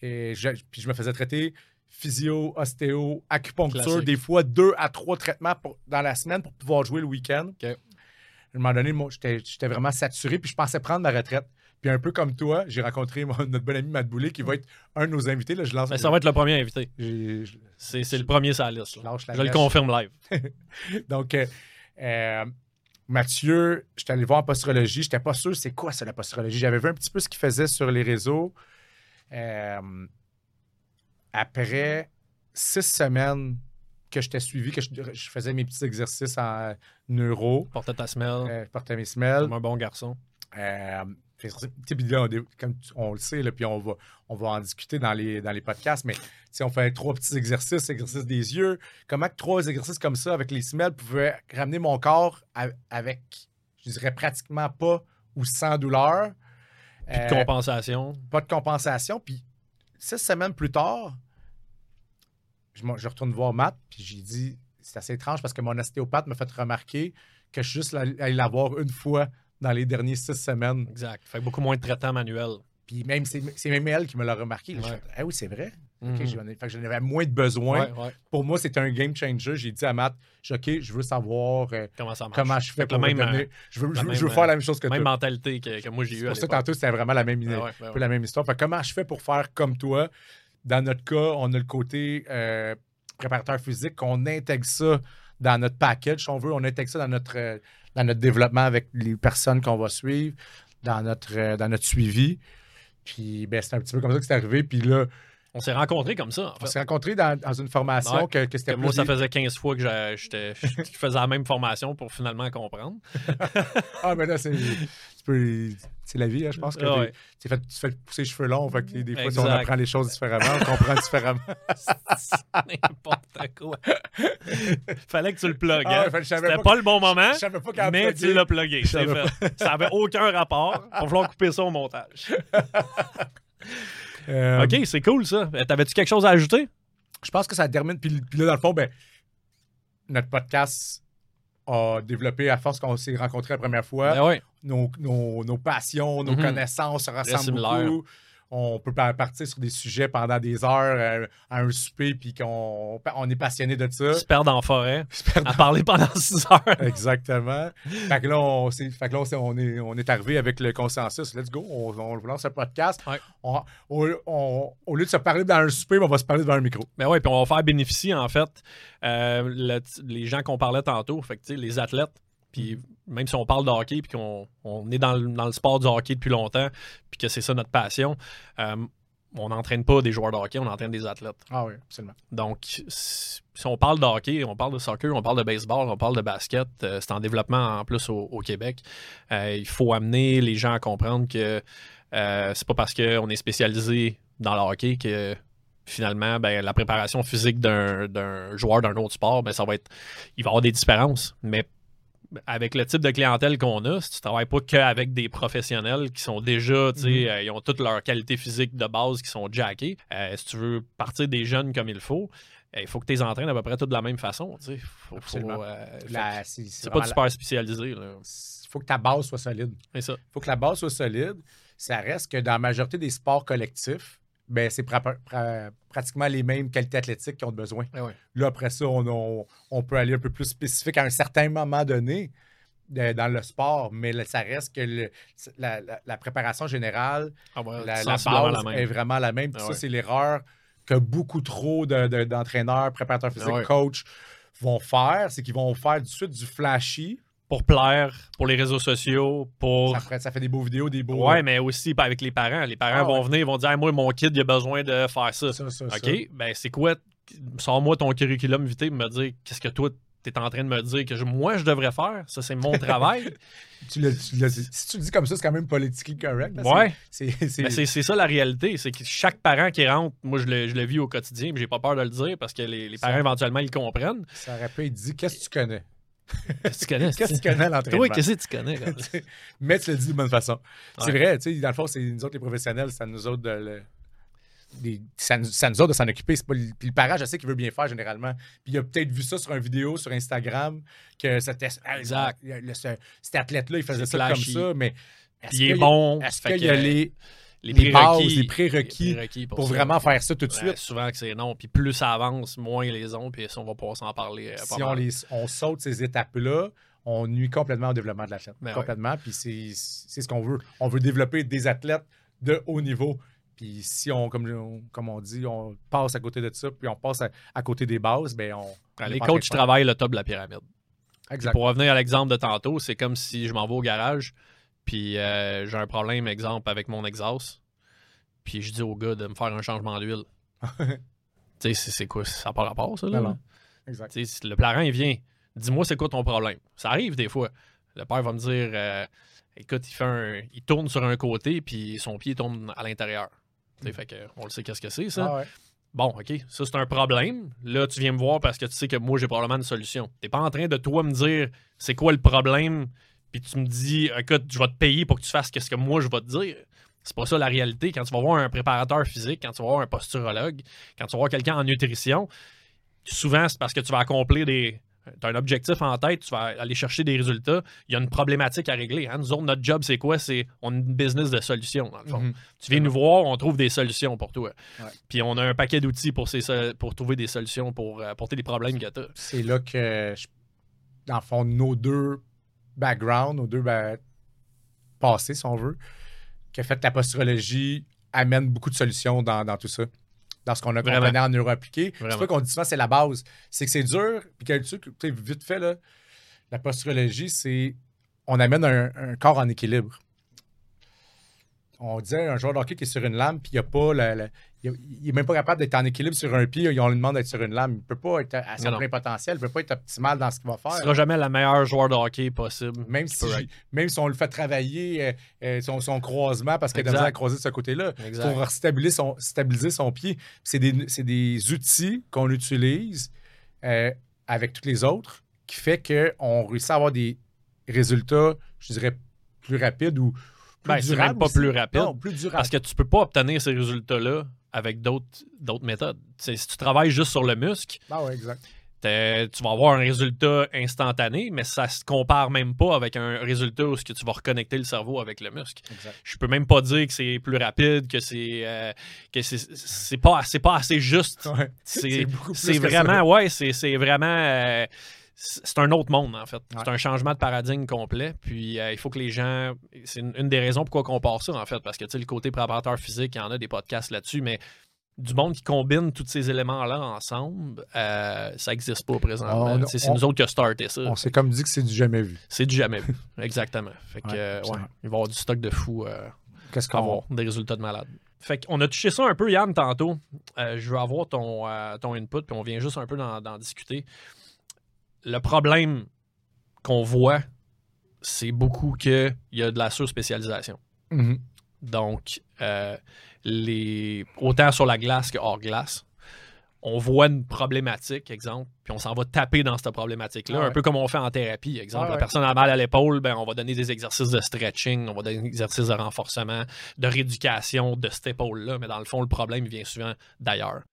Et je, puis je me faisais traiter physio, ostéo, acupuncture, Classique. des fois deux à trois traitements pour- dans la semaine pour pouvoir jouer le week-end. OK. À un moment donné, j'étais vraiment saturé, puis je pensais prendre ma retraite. Puis un peu comme toi, j'ai rencontré mon- notre bon ami Matt Boulay, qui va être un de nos invités. Là, je lance, Mais ça va être le premier invité. je- C'est le premier sur la liste. je là. lâche la Je le confirme live. Donc, euh, euh, Mathieu, j'étais allé voir en posturologie. J'étais pas sûr c'est quoi ça, la posturologie. J'avais vu un petit peu ce qu'il faisait sur les réseaux. Euh, après six semaines que je t'ai suivi, que je, je faisais mes petits exercices en neuro, Porte ta semelle. euh, je portais mes semelles. Comme un bon garçon. Euh, puis là, on, comme on le sait, là, puis on va, on va en discuter dans les, dans les podcasts, mais sais, on fait trois petits exercices, exercice des yeux. Comment trois exercices comme ça avec les semelles pouvaient ramener mon corps à- avec, je dirais, pratiquement pas ou sans douleur? Puis de Euh, compensation. pas de compensation. Puis six semaines plus tard, je, retourne voir Matt, puis j'ai dit, c'est assez étrange parce que mon ostéopathe m'a fait remarquer que je suis juste allé la voir une fois dans les dernières six semaines. Exact. Fait beaucoup moins de traitements manuels. Puis même, c'est même elle qui me l'a remarqué. Ouais. Je ah oui, c'est vrai. Mhm. J'en avais moins de besoin. Ouais, ouais. Pour moi, c'était un game changer. J'ai dit à Matt, OK, je veux savoir euh, Comment ça comment je fais pour même, donner. Je veux, je même, je veux faire euh, la même chose que Même toi. mentalité que, que moi j'ai eu à pour ça, tantôt, c'était vraiment la même, Ah ouais, peu la même histoire. Fait comment je fais pour faire comme toi? Dans notre cas, on a le côté euh, préparateur physique, qu'on intègre ça dans notre package, si on veut. On intègre ça dans notre, euh, dans notre développement avec les personnes qu'on va suivre, dans notre, euh, dans notre suivi. Puis, ben, c'est un petit peu comme ça que c'est arrivé. Puis là, On s'est rencontrés comme ça, en on s'est rencontrés dans, dans une formation Ouais. que, que c'était moi, ça faisait 15 fois que je faisais la même formation pour finalement comprendre. Ah, mais là, c'est. C'est la vie, hein, je pense que Ah ouais. tu fais pousser les cheveux longs. Fait que des fois, Exact. on apprend les choses différemment, on comprend différemment. N'importe quoi. Fallait que tu le plugues. Ah hein. C'était pas pas, le bon moment, Je pas mais tu l'as plugué. Ça avait aucun rapport. Il va falloir couper ça au montage. Euh, OK, c'est cool ça. Euh, T'avais-tu quelque chose à ajouter? Je pense que ça termine. Puis, puis là, dans le fond, ben, notre podcast a développé à force qu'on s'est rencontrés la première fois. Ben ouais. nos, nos- nos passions, nos Mhm. connaissances se ressemblent beaucoup. On peut par- partir sur des sujets pendant des heures euh, à un souper, puis qu'on on est passionné de ça. Se perdre en forêt, J'espère- à parler pendant 6 heures. Exactement. fait que là, on, fait que là, on, est, on est arrivé avec le consensus. Let's go, on, on lance un podcast. Ouais. On- au lieu de se parler dans un souper, on va se parler devant un micro. Ben oui, puis on va faire bénéficier, en fait, euh, le- les gens qu'on parlait tantôt, fait que, les athlètes. Puis même si on parle de hockey, puis qu'on on est dans le, dans le sport du hockey depuis longtemps, puis que c'est ça notre passion, euh, on n'entraîne pas des joueurs de hockey, on entraîne des athlètes. Ah oui, absolument. Donc, si on parle de hockey, on parle de soccer, on parle de baseball, on parle de basket, euh, c'est en développement en plus au, au Québec. Euh, il faut amener les gens à comprendre que c'est pas parce qu'on est spécialisé dans le hockey que finalement, ben, la préparation physique d'un d'un joueur d'un autre sport, ben, ça va être. Il va y avoir des différences. Mais avec le type de clientèle qu'on a, si tu travailles pas qu'avec des professionnels qui sont déjà, tu sais, Mhm. euh, ils ont toutes leurs qualités physiques de base qui sont jackées, euh, si tu veux partir des jeunes comme il faut, euh, il faut que tu les entraînes à peu près toutes de la même façon. tu sais. Faut- faut, Absolument. euh, c'est pas vraiment super spécialisé. Il faut que ta base soit solide. C'est ça. Il faut que la base soit solide. Ça reste que dans la majorité des sports collectifs, ben, c'est pra- pra- pratiquement les mêmes qualités athlétiques qui ont besoin. Ah ouais. Là, après ça, on, on- on peut aller un peu plus spécifique à un certain moment donné dans le sport, mais là, ça reste que le- la, la- la préparation générale, Ah ouais, la, base est vraiment la même. Puis Ah ça, c'est l'erreur que beaucoup trop de- de- d'entraîneurs, préparateurs physiques, Ah ouais. coachs vont faire, c'est qu'ils vont faire tout de suite du flashy. Pour plaire, pour les réseaux sociaux, pour. Ça, fait- ça fait des beaux vidéos, des beaux... Ouais, mais aussi pas avec les parents. Les parents Ah vont ouais. venir, ils vont dire Hey, Moi, mon kid, il a besoin de faire ça. Ça, ça, ça. OK, ben c'est quoi? Sors-moi ton curriculum vitae et me dire qu'est-ce que toi, tu es en train de me dire que je- moi, je devrais faire. Ça, c'est mon travail. Tu. Si tu le dis comme ça, c'est quand même politiquement correct. là. ouais. C'est- c'est- ça la réalité. C'est que chaque parent qui rentre, moi, je le, je le vis au quotidien, mais j'ai pas peur de le dire parce que les, les Ça- parents, éventuellement, ils comprennent. Ça aurait pu être dit qu'est-ce que tu connais? Qu'est-ce que tu connais? Qu'est-ce que tu connais l'entraînement Toi, qu'est-ce que tu connais? Mais tu le dis de bonne façon. C'est vrai, tu sais, dans le fond, c'est nous autres les professionnels, c'est à nous autres de le- des- c'est à nous, à nous autres de s'en occuper. Pas puis le parent, je sais qu'il veut bien faire généralement. Puis il a peut-être vu ça sur une vidéo sur Instagram, que c'était, ah, Exact. le- le- ce- cet athlète-là, il faisait ça flashy. comme ça, mais il est bon. Est-ce qu'il y a que les, les les bases, prérequis- les prérequis les prérequis pour ça. vraiment faire ça tout de Ouais, suite? souvent que c'est non. Puis plus ça avance, moins ils les ont. Puis on va pouvoir s'en parler. euh, pas si on, mal. les, on saute ces étapes-là, on nuit complètement au développement de l'athlète. Ben complètement. Puis c'est c'est ce qu'on veut. On veut développer des athlètes de haut niveau. Puis si on, comme, on- comme on dit, on passe à côté de ça, puis on passe à, à côté des bases, ben on. Ben, les coachs travaillent le top de la pyramide. Exact. Pour revenir à l'exemple de tantôt, c'est comme si je m'en vais au garage, puis euh, j'ai un problème, exemple, avec mon exhaust, puis je dis au gars de me faire un changement d'huile. tu sais, c'est quoi? Ça n'a pas rapport, ça, là? Non, non. Exact. Tu le parent, il vient, dis-moi c'est quoi ton problème? Ça arrive des fois. Le père va me dire, euh, écoute, il fait un, il tourne sur un côté, puis son pied tombe à l'intérieur. Tu sais, fait que, on le sait qu'est-ce que c'est, ça. Ah ouais. Bon, OK, ça c'est un problème. Là, tu viens me voir parce que tu sais que moi, j'ai probablement une solution. T'es pas en train de toi me dire c'est quoi le problème, puis tu me dis, écoute, je vais te payer pour que tu fasses ce que moi je vais te dire. C'est pas ça la réalité. Quand tu vas voir un préparateur physique, quand tu vas voir un posturologue, quand tu vas voir quelqu'un en nutrition, souvent c'est parce que tu vas accomplir des. Tu as un objectif en tête, tu vas aller chercher des résultats. Il y a une problématique à régler. hein. Nous autres, notre job, c'est quoi? C'est on a une business de solutions, dans le fond. Mhm. Tu viens nous voir, on trouve des solutions pour toi. Ouais. Puis on a un paquet d'outils pour, ces, so- pour trouver des solutions pour euh, porter les problèmes que tu C'est là que, je- dans le fond, nos deux backgrounds, nos deux ba- passés, si on veut, qui a fait la posturologie, amène beaucoup de solutions dans, dans tout ça. Dans ce qu'on a compris en neuroappliqué. C'est pas qu'on dit souvent c'est la base. C'est que c'est dur. Puis truc, tu sais, vite fait, là, la posturologie, c'est on amène un, un corps en équilibre. On disait un joueur de hockey qui est sur une lame, puis il a pas la- il, il est même pas capable d'être en équilibre sur un pied. On lui demande d'être sur une lame. Il peut pas être à son Non, plein potentiel. Il peut pas être optimal dans ce qu'il va faire. seras jamais le meilleur joueur de hockey possible. Même si, même si on le fait travailler euh, euh, son, son croisement parce qu'il a à croiser de ce côté-là, pour stabiliser son, stabiliser son pied. C'est des, des outils qu'on utilise euh, avec tous les autres qui fait qu'on réussit à avoir des résultats, je dirais, plus rapides ou plus Ben, c'est durables. même pas plus rapide. Non, plus. Parce que tu peux pas obtenir ces résultats-là avec d'autres méthodes. Si tu travailles juste sur le muscle, Ah ouais, exact. t'es- tu vas avoir un résultat instantané, mais ça se compare même pas avec un résultat où ce que tu vas reconnecter le cerveau avec le muscle. exact. Je peux même pas dire que c'est plus rapide, que c'est euh, que c'est pas c'est pas assez juste. Ouais. C'est vraiment ouais, c'est c'est vraiment euh, c'est un autre monde en fait. Ouais. C'est un changement de paradigme complet. Puis euh, il faut que les gens c'est une, une des raisons pourquoi on part ça en fait parce que tu sais le côté préparateur physique, il y en a des podcasts là-dessus mais du monde qui combine tous ces éléments-là ensemble, euh, ça n'existe pas présentement. Sais, c'est nous autres qui a starté ça. On s'est comme dit que c'est du jamais vu. C'est du jamais vu. Exactement. Fait que, Ouais, euh, ouais, il va y avoir du stock de fou. Qu'est-ce qu'on avoir des résultats de malade. Fait qu'on a touché ça un peu, Yann, tantôt. Je veux avoir ton, ton input, puis on vient juste un peu d'en discuter. Le problème qu'on voit, c'est beaucoup qu'il y a de la surspécialisation. Mhm. Donc, euh, les, autant sur la glace que hors glace, on voit une problématique, exemple, puis on s'en va taper dans cette problématique-là, Ah ouais. un peu comme on fait en thérapie, exemple. Ah La ouais. personne a mal à l'épaule, ben, on va donner des exercices de stretching, on va donner des exercices de renforcement, de rééducation de cette épaule-là, mais dans le fond, le problème vient souvent d'ailleurs.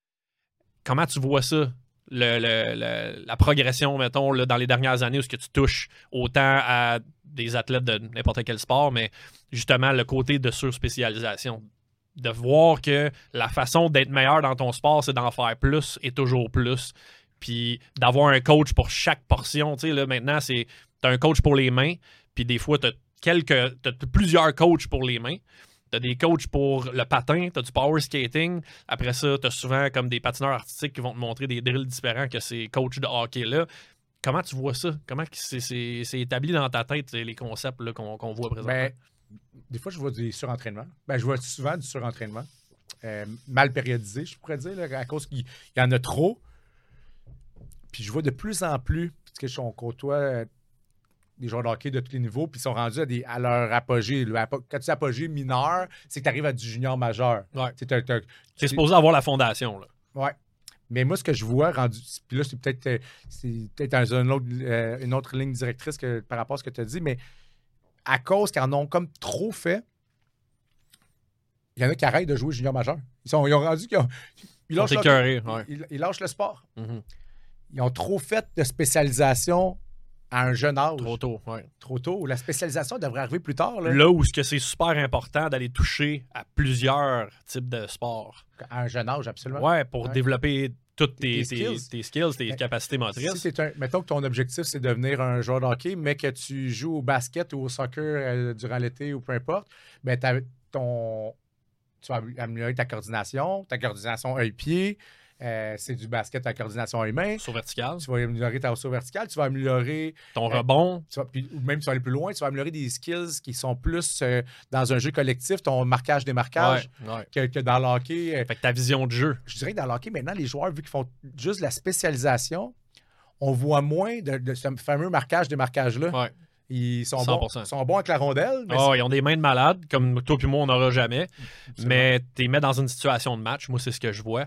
Comment tu vois ça? Le- la progression, mettons, dans les dernières années, où ce que tu touches autant à des athlètes de n'importe quel sport, mais justement le côté de surspécialisation. De voir que la façon d'être meilleur dans ton sport, c'est d'en faire plus et toujours plus. Puis d'avoir un coach pour chaque portion. Tu sais, là, maintenant, c'est. T'as un coach pour les mains, puis des fois, t'as quelques. T'as plusieurs coachs pour les mains. T'as des coachs pour le patin, t'as du power skating. Après ça, t'as souvent comme des patineurs artistiques qui vont te montrer des drills différents que ces coachs de hockey-là. Comment tu vois ça? Comment que c'est établi dans ta tête, les concepts qu'on voit présentement? Ben, des fois, je vois du surentraînement. Ben, je vois souvent du surentraînement. Euh, mal périodisé, je pourrais dire, à cause qu'il y en a trop. Puis je vois de plus en plus. Tu tu sais, on côtoie des joueurs de hockey de tous les niveaux, puis ils sont rendus à, des, à leur apogée. Le apo- quand tu dis apogée mineur, c'est que tu arrives à du junior majeur. Ouais. Tu supposé avoir la fondation. Là. Ouais. Mais moi, ce que je vois rendu. Puis là, c'est peut-être euh, c'est peut-être dans une autre, euh, une autre ligne directrice que, par rapport à ce que tu as dit, mais à cause qu'ils en ont comme trop fait, il y en a qui arrêtent de jouer junior majeur. Ils, sont, ils ont rendu qu'ils ont- ils lâchent, leur- ouais. ils- ils lâchent le sport. Mhm. Ils ont trop fait de spécialisation à un jeune âge. Trop tôt. ouais. Trop tôt. La spécialisation devrait arriver plus tard. Là, Là où ce que c'est super important d'aller toucher à plusieurs types de sports. À un jeune âge, absolument. Ouais, pour Ouais. développer toutes tes, Tes skills. tes skills, tes Mais capacités motrices. Si un, mettons que ton objectif, c'est de devenir un joueur de hockey, mais que tu joues au basket ou au soccer euh, durant l'été ou peu importe, ben ton, tu vas améliorer ta coordination, ta coordination œil-pied. Euh, c'est du basket, ta coordination œil-main. Saut vertical. Tu vas améliorer ta saut vertical. Tu vas améliorer, Ton Euh, rebond. tu vas- puis- ou même tu vas aller plus loin, tu vas améliorer des skills qui sont plus euh, dans un jeu collectif, ton marquage-démarquage, Ouais, ouais. que, que dans le hockey. euh, Fait que ta vision de jeu. je dirais que dans le hockey, maintenant, les joueurs, vu qu'ils font juste la spécialisation, on voit moins de, de ce fameux marquage-démarquage-là. Ouais. Ils sont bons, 100%. sont bons avec la rondelle, mais Ah, ils ont des mains de malade, comme toi puis moi, on n'aura jamais. Mais tu les mets dans une situation de match. Moi, c'est ce que je vois.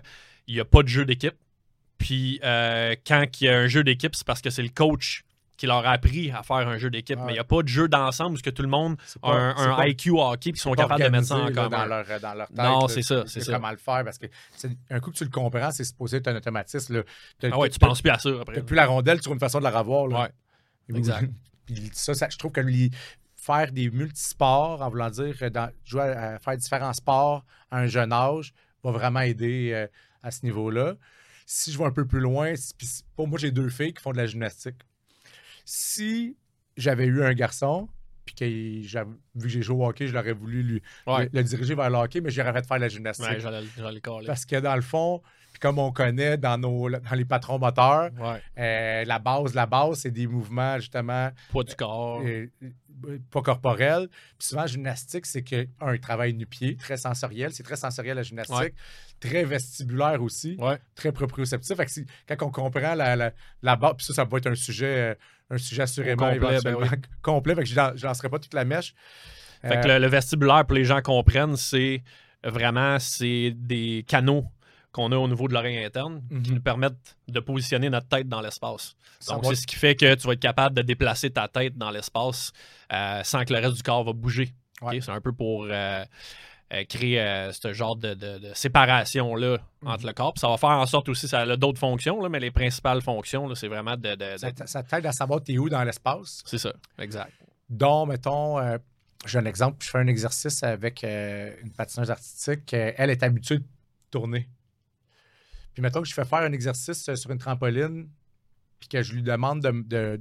Il n'y a pas de jeu d'équipe. Puis euh, quand il y a un jeu d'équipe, c'est parce que c'est le coach qui leur a appris à faire un jeu d'équipe. Ouais. Mais il n'y a pas de jeu d'ensemble où que tout le monde a un, un pas- IQ hockey ils sont capables de mettre ça en commun. dans leur, dans leur tête. Non, c'est ça, de c'est ça. comment le faire, parce que un coup que tu le comprends, c'est supposé être un automatisme. là. Ah ouais, tu penses plus à ça après. T'as plus la rondelle, tu trouves une façon de la revoir. là. Ouais, exact. Puis ça, ça, je trouve que lui, faire des multisports, en voulant dire euh, dans- jouer à, à faire différents sports à un jeune âge, va vraiment aider euh, à ce niveau-là. Si je vais un peu plus loin, pour moi, j'ai deux filles qui font de la gymnastique. Si j'avais eu un garçon, puis que vu que j'ai joué au hockey, je l'aurais voulu lui, Ouais. le, le diriger vers le hockey, mais j'aurais fait faire de la gymnastique. Ouais, le caler. Parce que dans le fond, puis comme on connaît dans, nos, dans les patrons moteurs, Ouais. euh, la base, la base, c'est des mouvements justement Poids du corps. euh, euh, pas corporels. Puis souvent, en gymnastique, c'est que, un, il travaille nu-pied, très sensoriel. C'est très sensoriel la gymnastique. Ouais. Très vestibulaire aussi, Ouais. très proprioceptif. Fait que si- quand on comprend la, la, la base, puis ça, ça va être un sujet, un sujet assurément complet, ben éventuellement complet. Fait que je lancerai pas toute la mèche. Fait Euh, que le, le vestibulaire, pour les gens comprennent, c'est vraiment c'est des canaux qu'on a au niveau de l'oreille interne qui Mhm. nous permettent de positionner notre tête dans l'espace. Donc, c'est ce qui fait que tu vas être capable de déplacer ta tête dans l'espace euh, sans que le reste du corps va bouger. C'est un peu pour euh, euh, créer euh, ce genre de, de- de séparation-là entre Mhm. le corps. Puis ça va faire en sorte aussi, ça a d'autres fonctions, là, mais les principales fonctions, c'est vraiment de. de- ça, ça t'aide à savoir t'es où dans l'espace. C'est ça, exact. dont, mettons, j'ai un exemple, je fais un exercice avec une patineuse artistique. elle est habituée de tourner. Puis mettons que je fais faire un exercice euh, sur une trampoline, puis que je lui demande de, de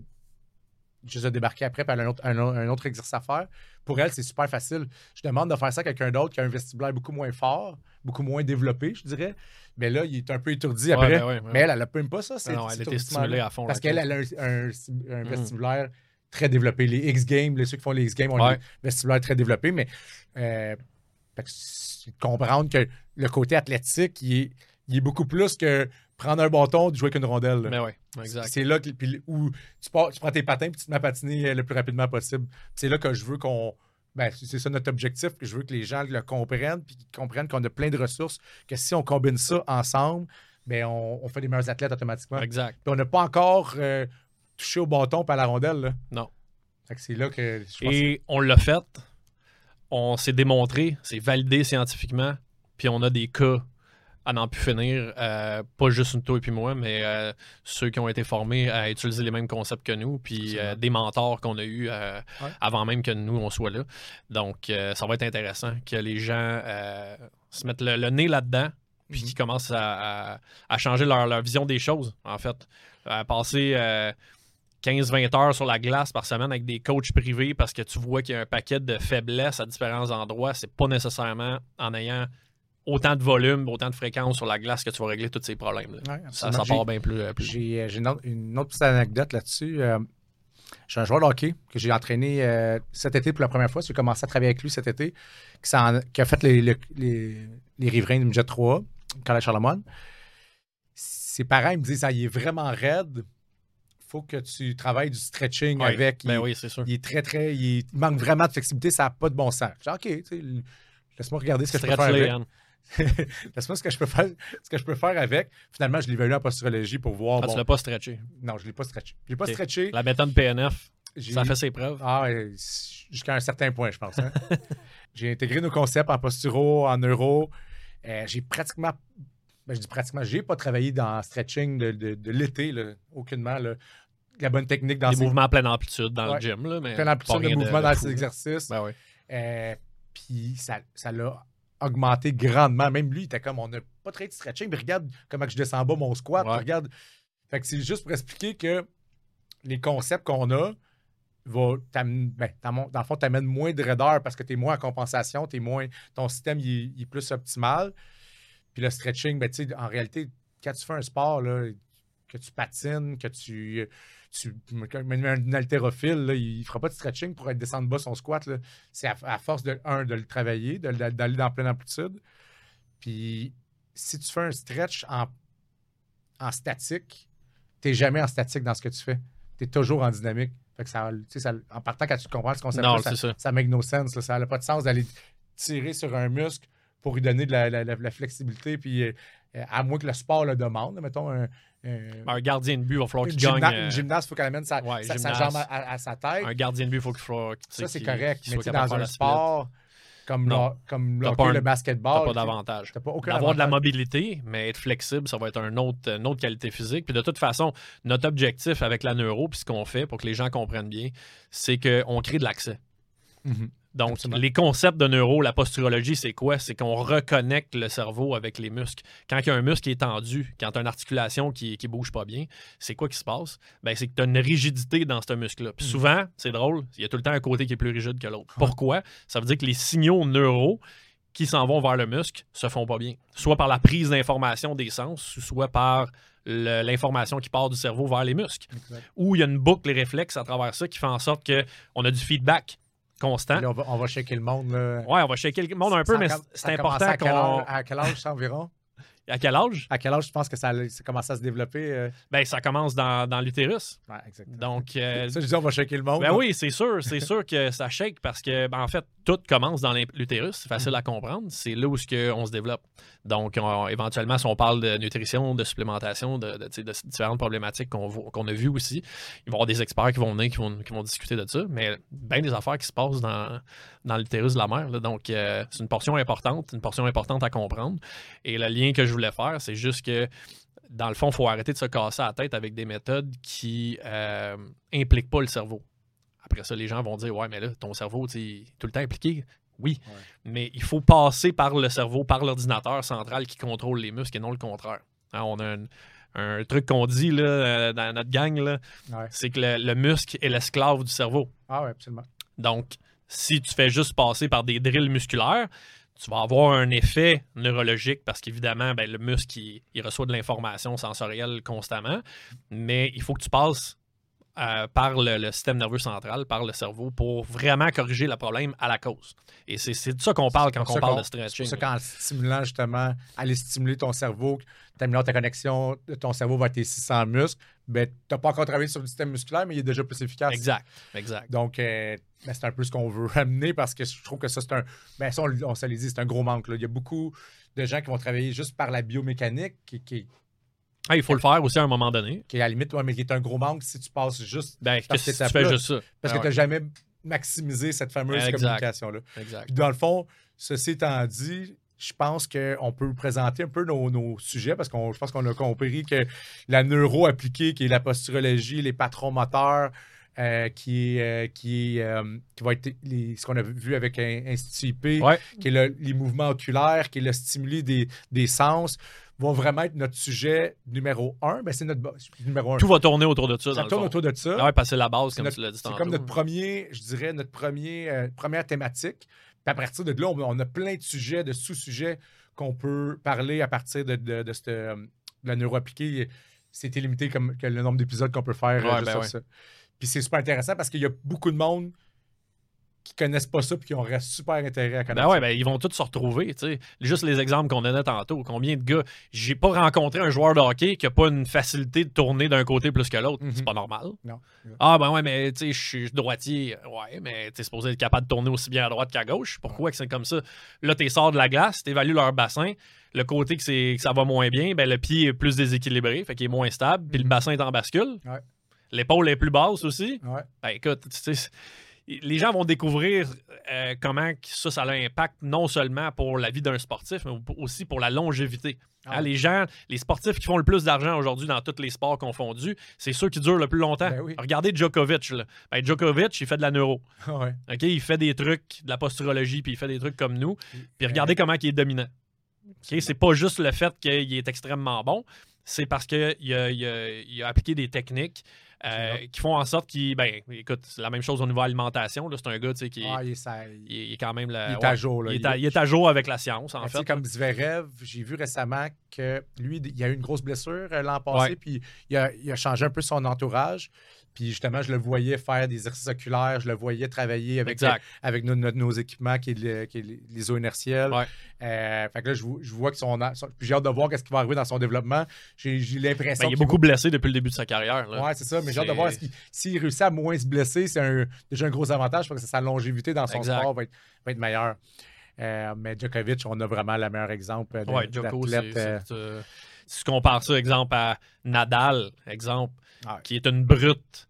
juste de débarquer après, puis elle a un autre, un, autre- un autre exercice à faire. Pour elle, c'est super facile. Je demande de faire ça à quelqu'un d'autre qui a un vestibulaire beaucoup moins fort, beaucoup moins développé, je dirais. Mais là, il est un peu étourdi après. Ouais, ben ouais, ouais. Mais elle, elle n'a même pas ça. c'est- non, elle était stimulée à fond. Parce qu'elle, elle a un, un- un Mm. vestibulaire très développé. Les X-Games, les ceux qui font les X-Games ont un vestibulaire très développé, mais euh, fait que c'est de comprendre que le côté athlétique, il est, il est beaucoup plus que prendre un bâton jouer avec une rondelle. là. Mais ouais, exact. C'est là que, puis où tu, pars- tu prends tes patins et tu te mets à patiner euh, le plus rapidement possible. C'est là que je veux qu'on. Ben, c'est ça notre objectif, que je veux que les gens le comprennent, puis qu'ils comprennent qu'on a plein de ressources, que si on combine ça ensemble, ben, on, on fait des meilleurs athlètes automatiquement. Exact. Puis on n'a pas encore euh, touché au bâton par la rondelle. Là. Non. C'est là que je pense Et on l'a fait. On s'est démontré, c'est validé scientifiquement. Puis on a des cas à n'en plus finir. euh, pas juste une toi et puis moi, mais euh, ceux qui ont été formés à utiliser les mêmes concepts que nous. Puis euh, des mentors qu'on a eus Ouais. avant même que nous, on soit là. Donc, ça va être intéressant que les gens se mettent le, le nez là-dedans. Puis Mhm. qu'ils commencent à, à- à changer leur, leur vision des choses, en fait. À passer. euh, 15-20 heures sur la glace par semaine avec des coachs privés parce que tu vois qu'il y a un paquet de faiblesses à différents endroits, c'est pas nécessairement en ayant autant de volume, autant de fréquence sur la glace que tu vas régler tous ces problèmes. Ouais, Ça, ça part bien plus. euh, plus. J'ai, euh, j'ai une, autre, une autre petite anecdote là-dessus. Euh, j'ai un joueur de hockey que j'ai entraîné euh, cet été pour la première fois. J'ai commencé à travailler avec lui cet été, qui, a fait les, les, les, les riverains du Midget 3 au Collège Charlemagne. Ses parents ils me disent ah, il est vraiment raide. faut que tu travailles du stretching avec. Ben il, oui, c'est sûr. il est très, très. Il, il manque vraiment de flexibilité, ça n'a pas de bon sens. Je dis, OK, tu sais, laisse-moi regarder ce que je peux faire avec. Laisse-moi ce que je peux faire, ce que je peux faire avec. Finalement, je l'ai évalué en posturologie pour voir. Ah, bon, tu l'as pas stretché. non, je ne l'ai pas stretché. Je l'ai pas stretché. La méthode PNF, ça fait ses preuves. Ah, jusqu'à un certain point, je pense. hein. j'ai intégré nos concepts en posturo, en neuro. Euh, j'ai pratiquement, ben, je dis pratiquement, j'ai pas travaillé dans stretching de, de- de l'été, là, aucunement. là. La bonne technique dans Des ces mouvements à pleine amplitude dans Ouais. le gym. Là, mais plein pas d'amplitude de mouvement dans ces exercices. Ben oui. Euh, Puis ça ça l'a augmenté grandement. Même lui, il était comme, on n'a pas très de stretching, mais regarde comment je descends bas mon squat. Ouais. Regarde. Fait que c'est juste pour expliquer que les concepts qu'on a va ben, dans le fond, t'amènent moins de raideur parce que tu es moins en compensation, t'es moins, ton système il, est- il est plus optimal. Puis le stretching, ben, tu sais, en réalité, quand tu fais un sport, là, que tu patines, que tu. Tu même un haltérophile, là, il ne fera pas de stretching pour être descendre bas son squat. C'est à, à force de, un, de le travailler, d'aller dans pleine amplitude. Puis si tu fais un stretch en, en statique, tu n'es jamais en statique dans ce que tu fais. Tu es toujours en dynamique. Fait que ça, tu sais, ça- en partant, quand tu comprends ce concept Non, ça, ça. ça make no sense. là. Ça n'a pas de sens d'aller tirer sur un muscle pour lui donner de la, la- la- la flexibilité. Puis, euh, à moins que le sport le demande, mettons un, un- Un gardien de but, il va falloir une, qu'il gagne. gymna- euh, une gymnaste, il faut qu'elle amène sa, ouais, sa- sa gymnaste. jambe à, sa tête. Un gardien de but, il faut qu'il faut, Ça, c'est correct. qu'il Mais dans un sport comme, Non. le, comme hockey, un- le basketball, T'as pas d'avantage. t'as pas aucun D'avoir de la mobilité, mais être flexible, ça va être un autre, une autre qualité physique. Puis de toute façon, notre objectif avec la neuro, puis ce qu'on fait pour que les gens comprennent bien, c'est qu'on crée de l'accès. Mhm. Donc, Absolument. les concepts de neuro, la posturologie, c'est quoi? C'est qu'on reconnecte le cerveau avec les muscles. Quand il y a un muscle qui est tendu, quand tu as une articulation qui ne bouge pas bien, c'est quoi qui se passe? Ben, c'est que tu as une rigidité dans ce muscle-là. Puis Mhm. souvent, c'est drôle, il y a tout le temps un côté qui est plus rigide que l'autre. Pourquoi? Ça veut dire que les signaux neuro qui s'en vont vers le muscle se font pas bien. Soit par la prise d'information des sens, soit par l'information qui part du cerveau vers les muscles. Ou il y a une boucle réflexe à travers ça qui fait en sorte qu'on a du feedback constant. On, va, on va shaker le monde. Là. Ouais, on va shaker le monde un peu, Ça mais c'est important à quel qu'on. âge- À quel âge, ça, environ? À quel âge? À quel âge tu penses que ça, commence à se développer? euh? Ben, ça commence dans, dans l'utérus. Ouais, exactement. Donc, euh, ça, je dis, on va shaker le monde. ben oui, c'est sûr. C'est sûr que ça shake parce que, ben, en fait, tout commence dans l'utérus. C'est facile à comprendre. C'est là où ce on se développe. Donc, on- éventuellement, si on parle de nutrition, de supplémentation, de, différentes problématiques qu'on a vues aussi, il va y avoir des experts qui vont venir, qui vont, qui vont discuter de ça. Mais bien des affaires qui se passent dans, dans l'utérus de la mère. là. Donc, euh, c'est une portion importante, une portion importante à comprendre. Et le lien que je voulais faire, c'est juste que dans le fond, il faut arrêter de se casser la tête avec des méthodes qui euh, impliquent pas le cerveau. Après ça, les gens vont dire Ouais, mais là, ton cerveau, tu tout le temps impliqué. Oui, Ouais. mais il faut passer par le cerveau, par l'ordinateur central qui contrôle les muscles et non le contraire. Hein, on a un, un truc qu'on dit là, euh, dans notre gang, Ouais. c'est que le, le muscle est l'esclave du cerveau. Ah oui, absolument. Donc, si tu fais juste passer par des drills musculaires, tu vas avoir un effet neurologique parce qu'évidemment, ben, le muscle, il, il reçoit de l'information sensorielle constamment, mais il faut que tu passes euh, par le, le système nerveux central, par le cerveau, pour vraiment corriger le problème à la cause. Et c'est c'est de ça qu'on parle quand on parle de C'est stretching. ça qu'en stimulant justement, aller stimuler ton cerveau, t'améliores ta connexion de ton cerveau vers tes 600 muscles, ben, tu n'as pas encore travaillé sur le système musculaire, mais il est déjà plus efficace. Exact, exact. Donc, euh, ben, c'est un peu ce qu'on veut amener parce que je trouve que ça, c'est un. Ben, ça, on, on se l'est dit, c'est un gros manque. là. Il y a beaucoup de gens qui vont travailler juste par la biomécanique, qui, qui, Ah, il faut le faire aussi à un moment donné. qui à la limite, ouais, mais qui est un gros manque si tu passes juste. Ben, que si tu fais juste ça? Parce Ah que tu n'as jamais maximisé cette fameuse Exact. communication-là. Exact. Puis dans le fond, ceci étant dit, je pense qu'on peut présenter un peu nos, nos sujets parce qu'on je pense qu'on a compris que la neuro appliquée, qui est la posturologie, les patrons moteurs, euh, qui, euh, qui, euh, qui va être les- ce qu'on a vu avec Institut IP, Ouais. qui est le- les mouvements oculaires, qui est le stimuli des, des sens, vont vraiment être notre sujet numéro un. Ben, c'est notre numéro un. Tout va tourner autour de ça. ça dans le tourne fond. autour de ça. Ah ouais, parce que c'est la base, comme notre- tu l'as dit C'est comme notre premier, je dirais, notre premier, euh, première thématique. Puis à partir de là, on, on a plein de sujets, de sous-sujets qu'on peut parler à partir de, de, de cette, de la neuro appliquée. C'était limité comme que le nombre d'épisodes qu'on peut faire Ouais, ben sur ouais. ça. Puis c'est super intéressant parce qu'il y a beaucoup de monde qui connaissent pas ça et qui auraient super intérêt à connaître Ben ouais, ben ils vont tous se retrouver, tu sais. Juste les exemples qu'on donnait tantôt. Combien de gars. J'ai pas rencontré un joueur de hockey qui a pas une facilité de tourner d'un côté plus que l'autre. Mhm. C'est pas normal. Non. Ah, ben ouais, mais tu sais, je suis droitier. Ouais, mais t'es supposé être capable de tourner aussi bien à droite qu'à gauche. Pourquoi que c'est comme ça? Là, t'es sors de la glace, t'évalues leur bassin. Le côté que, que ça va moins bien, ben le pied est plus déséquilibré, fait qu'il est moins stable, puis le Mhm. bassin est en bascule. Ouais. L'épaule est plus basse aussi. Ouais. Ben écoute, tu sais, c'est- les gens vont découvrir euh, comment ça, ça a un impact non seulement pour la vie d'un sportif, mais aussi pour la longévité. Ah Hein, les gens, les sportifs qui font le plus d'argent aujourd'hui dans tous les sports confondus, c'est ceux qui durent le plus longtemps. Ben oui. Regardez Djokovic. Là. Ben, Djokovic, il fait de la neuro. Ouais. OK? Il fait des trucs, de la posturologie, puis il fait des trucs comme nous. Puis regardez comment il est dominant. OK? C'est pas juste le fait qu'il est extrêmement bon, c'est parce qu'il a, il a- il a appliqué des techniques euh, qui font en sorte qu'il. Ben, écoute, c'est la même chose au niveau alimentation. là. C'est un gars tu sais, qui est, Ah, il est, ça- il- il est- quand même. il est à jour. Là. il est à, il est à jour avec la science, en Ben, fait. comme Zverev, j'ai vu récemment que lui, il a eu une grosse blessure euh, l'an passé, Ouais. puis il a, il a changé un peu son entourage. Puis justement, je le voyais faire des exercices oculaires, je le voyais travailler avec, Exact. avec nos, nos- nos équipements, qui est, le- qui est les- eaux inertielles. Ouais. Euh, fait que là, je, je vois que son. j'ai hâte de voir qu'est-ce qui va arriver dans son développement. J'ai j'ai Ben, l'impression il est beaucoup blessé depuis le début de sa carrière. là. Ouais, c'est ça, mais j'ai hâte de voir s'il réussit à moins se blesser, c'est un- déjà un gros avantage parce que sa longévité dans son Exact. sport va être, va être meilleure. Euh, mais Djokovic, on a vraiment le meilleur exemple de- Ouais, Djoko, euh, euh, Si tu compares ça, exemple, à Nadal, exemple, Ouais. qui est une brute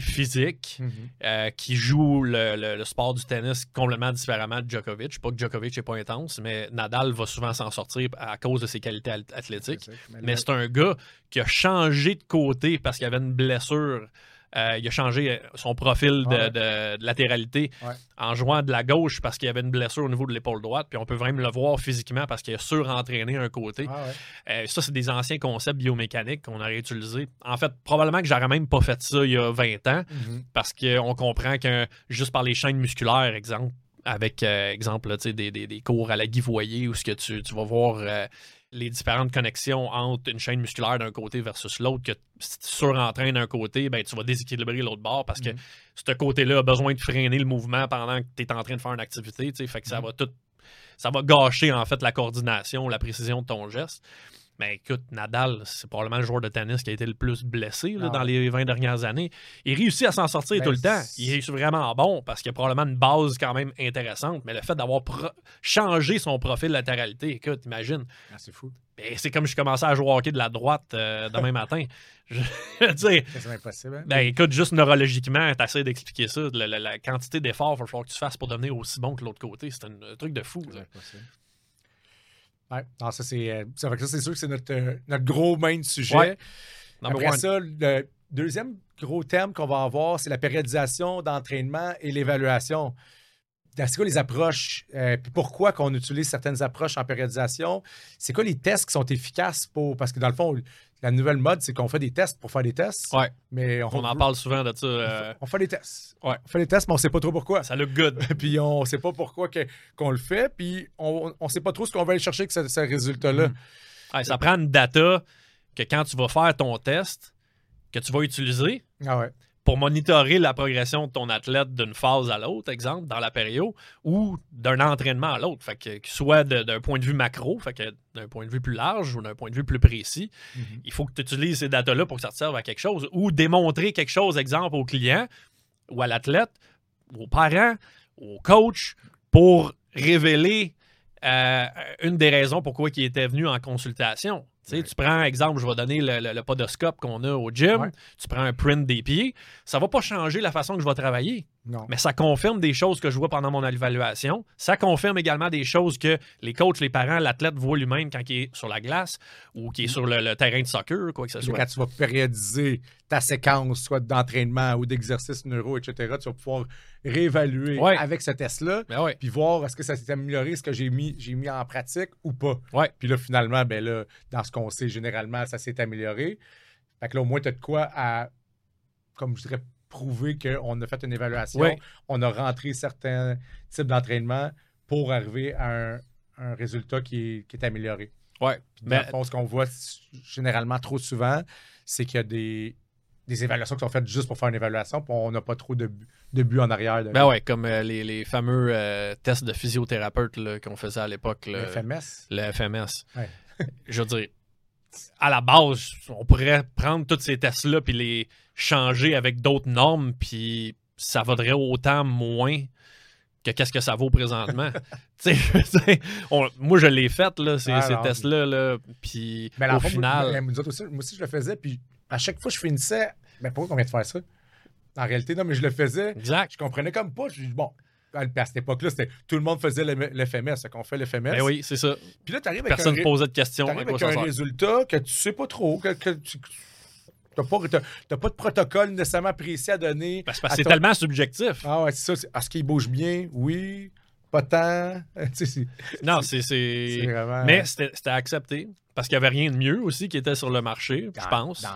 physique, mhm. euh, qui joue le, le- le sport du tennis complètement différemment de Djokovic. Pas que Djokovic n'est pas intense, mais Nadal va souvent s'en sortir à cause de ses qualités al- athlétiques. Mais c'est un gars qui a changé de côté parce qu'il avait une blessure. Euh, il a changé euh, son profil de, Ouais. de- de latéralité Ouais. en jouant de la gauche parce qu'il avait une blessure au niveau de l'épaule droite. Puis on peut vraiment le voir physiquement parce qu'il a surentraîné un côté. Ah ouais. Euh, ça, c'est des anciens concepts biomécaniques qu'on aurait utilisés. En fait, probablement que j'aurais même pas fait ça il y a 20 ans Mhm. parce qu'on comprend que juste par les chaînes musculaires, exemple, avec euh, exemple là, des, des- des cours à la Guy Voyer où ce que tu, tu vas voir euh, les différentes connexions entre une chaîne musculaire d'un côté versus l'autre, que si tu surentraînes d'un côté, ben, tu vas déséquilibrer l'autre bord parce que Mhm. ce côté-là a besoin de freiner le mouvement pendant que tu es en train de faire une activité. Fait que ça Mhm. va tout. Ça va gâcher en fait la coordination, la précision de ton geste. Mais écoute, Nadal, c'est probablement le joueur de tennis qui a été le plus blessé là, Ah dans les 20 dernières années. Il réussit à s'en sortir Ben, tout le temps. Il est vraiment bon parce qu'il a probablement une base quand même intéressante. Mais le fait d'avoir changé son profil latéralité, écoute, imagine. Ah, c'est fou. Ben, c'est comme je commençais à jouer au hockey de la droite euh, demain matin. Je veux dire, C'est impossible. hein? ben écoute, juste neurologiquement, t'essaies d'expliquer ça. La, la- la quantité d'efforts qu'il va falloir que tu fasses pour devenir aussi bon que l'autre côté. C'est un, un truc de fou. Ouais, non, ça, c'est euh, ça ça, c'est sûr que c'est notre, euh, notre gros main sujet. Ouais. Après one. ça, le deuxième gros thème qu'on va avoir, c'est la périodisation d'entraînement et l'évaluation. C'est quoi les approches? euh, puis pourquoi qu'on utilise certaines approches en périodisation? C'est quoi les tests qui sont efficaces pour. Parce que dans le fond, la nouvelle mode, c'est qu'on fait des tests pour faire des tests. Ouais. Mais on, On en parle souvent de ça. euh, On fait des tests. Ouais. On fait des tests, mais on sait pas trop pourquoi. ça look good. puis on sait pas pourquoi que- qu'on le fait. Puis on, on sait pas trop ce qu'on va aller chercher avec ce, ce résultat-là. Mm. Ouais, ça prend une data que quand tu vas faire ton test, que tu vas utiliser Ah ouais. Pour monitorer la progression de ton athlète d'une phase à l'autre, exemple, dans la période, ou d'un entraînement à l'autre. Fait que, que soit d'un point de vue macro, fait que d'un point de vue plus large ou d'un point de vue plus précis, il faut que tu utilises ces datas-là pour que ça te serve à quelque chose, ou démontrer quelque chose, exemple, au client ou à l'athlète, aux parents, au coach, pour révéler euh, une des raisons pourquoi il était venu en consultation. Tu sais, Ouais. Tu prends, exemple, je vais donner le, le- le podoscope qu'on a au gym, Ouais. tu prends un print des pieds, ça va pas changer la façon que je vais travailler, Non. mais ça confirme des choses que je vois pendant mon évaluation. Ça confirme également des choses que les coachs, les parents, l'athlète voit lui-même quand il est sur la glace ou qui est sur le, le terrain de soccer, quoi que ce soit. Quand tu vas périodiser ta séquence, soit d'entraînement ou d'exercice neuro, etc., tu vas pouvoir réévaluer Ouais. avec ce test-là, Ben ouais. puis voir est-ce que ça s'est amélioré, ce que j'ai mis, j'ai mis en pratique ou pas. Ouais. Puis là, finalement, ben là, dans ce qu'on sait, généralement, ça s'est amélioré. Fait que là, au moins, tu as de quoi à, comme je dirais, prouver qu'on a fait une évaluation, on a rentré certains types d'entraînement pour arriver à un, un résultat qui est, qui est amélioré. Dans Mais- fond, ce qu'on voit généralement trop souvent, c'est qu'il y a des, des évaluations qui sont faites juste pour faire une évaluation, puis on n'a pas trop de, de but en arrière. De, Ben ouais, comme euh, les, les fameux euh, tests de physiothérapeute qu'on faisait à l'époque. le. FMS. le FMS. Ouais. Je veux dire, à la base, on pourrait prendre tous ces tests-là puis les changer avec d'autres normes, puis ça vaudrait autant moins que qu'est-ce que ça vaut présentement. On- moi, je l'ai fait, là, ces, tests-là, là, puis Mais au final... moi, aussi, moi aussi, je le faisais, puis à chaque fois que je finissais, mais pourquoi on vient de faire ça? En réalité, non, mais je le faisais, Exact. je comprenais comme pas. Je dis, bon, à cette époque-là, c'était tout le monde faisait le, le FMS, fait qu'on fait le FMS. Ben oui, c'est ça. Puis là, t'arrives avec un, Personne ne posait de questions. t'arrives avec un sert. résultat que tu sais pas trop, que, que tu n'as pas, t'as- t'as pas de protocole nécessairement précis à donner. Que c'est ton- tellement subjectif. Ah ouais, c'est ça. c'est- Est-ce qu'il bouge bien? Oui. Pas tant. Tu c'est Non, c'est... c'est c'est- vraiment... Mais c'était accepté. Parce qu'il n'y avait rien de mieux aussi qui était sur le marché, je pense. Dans,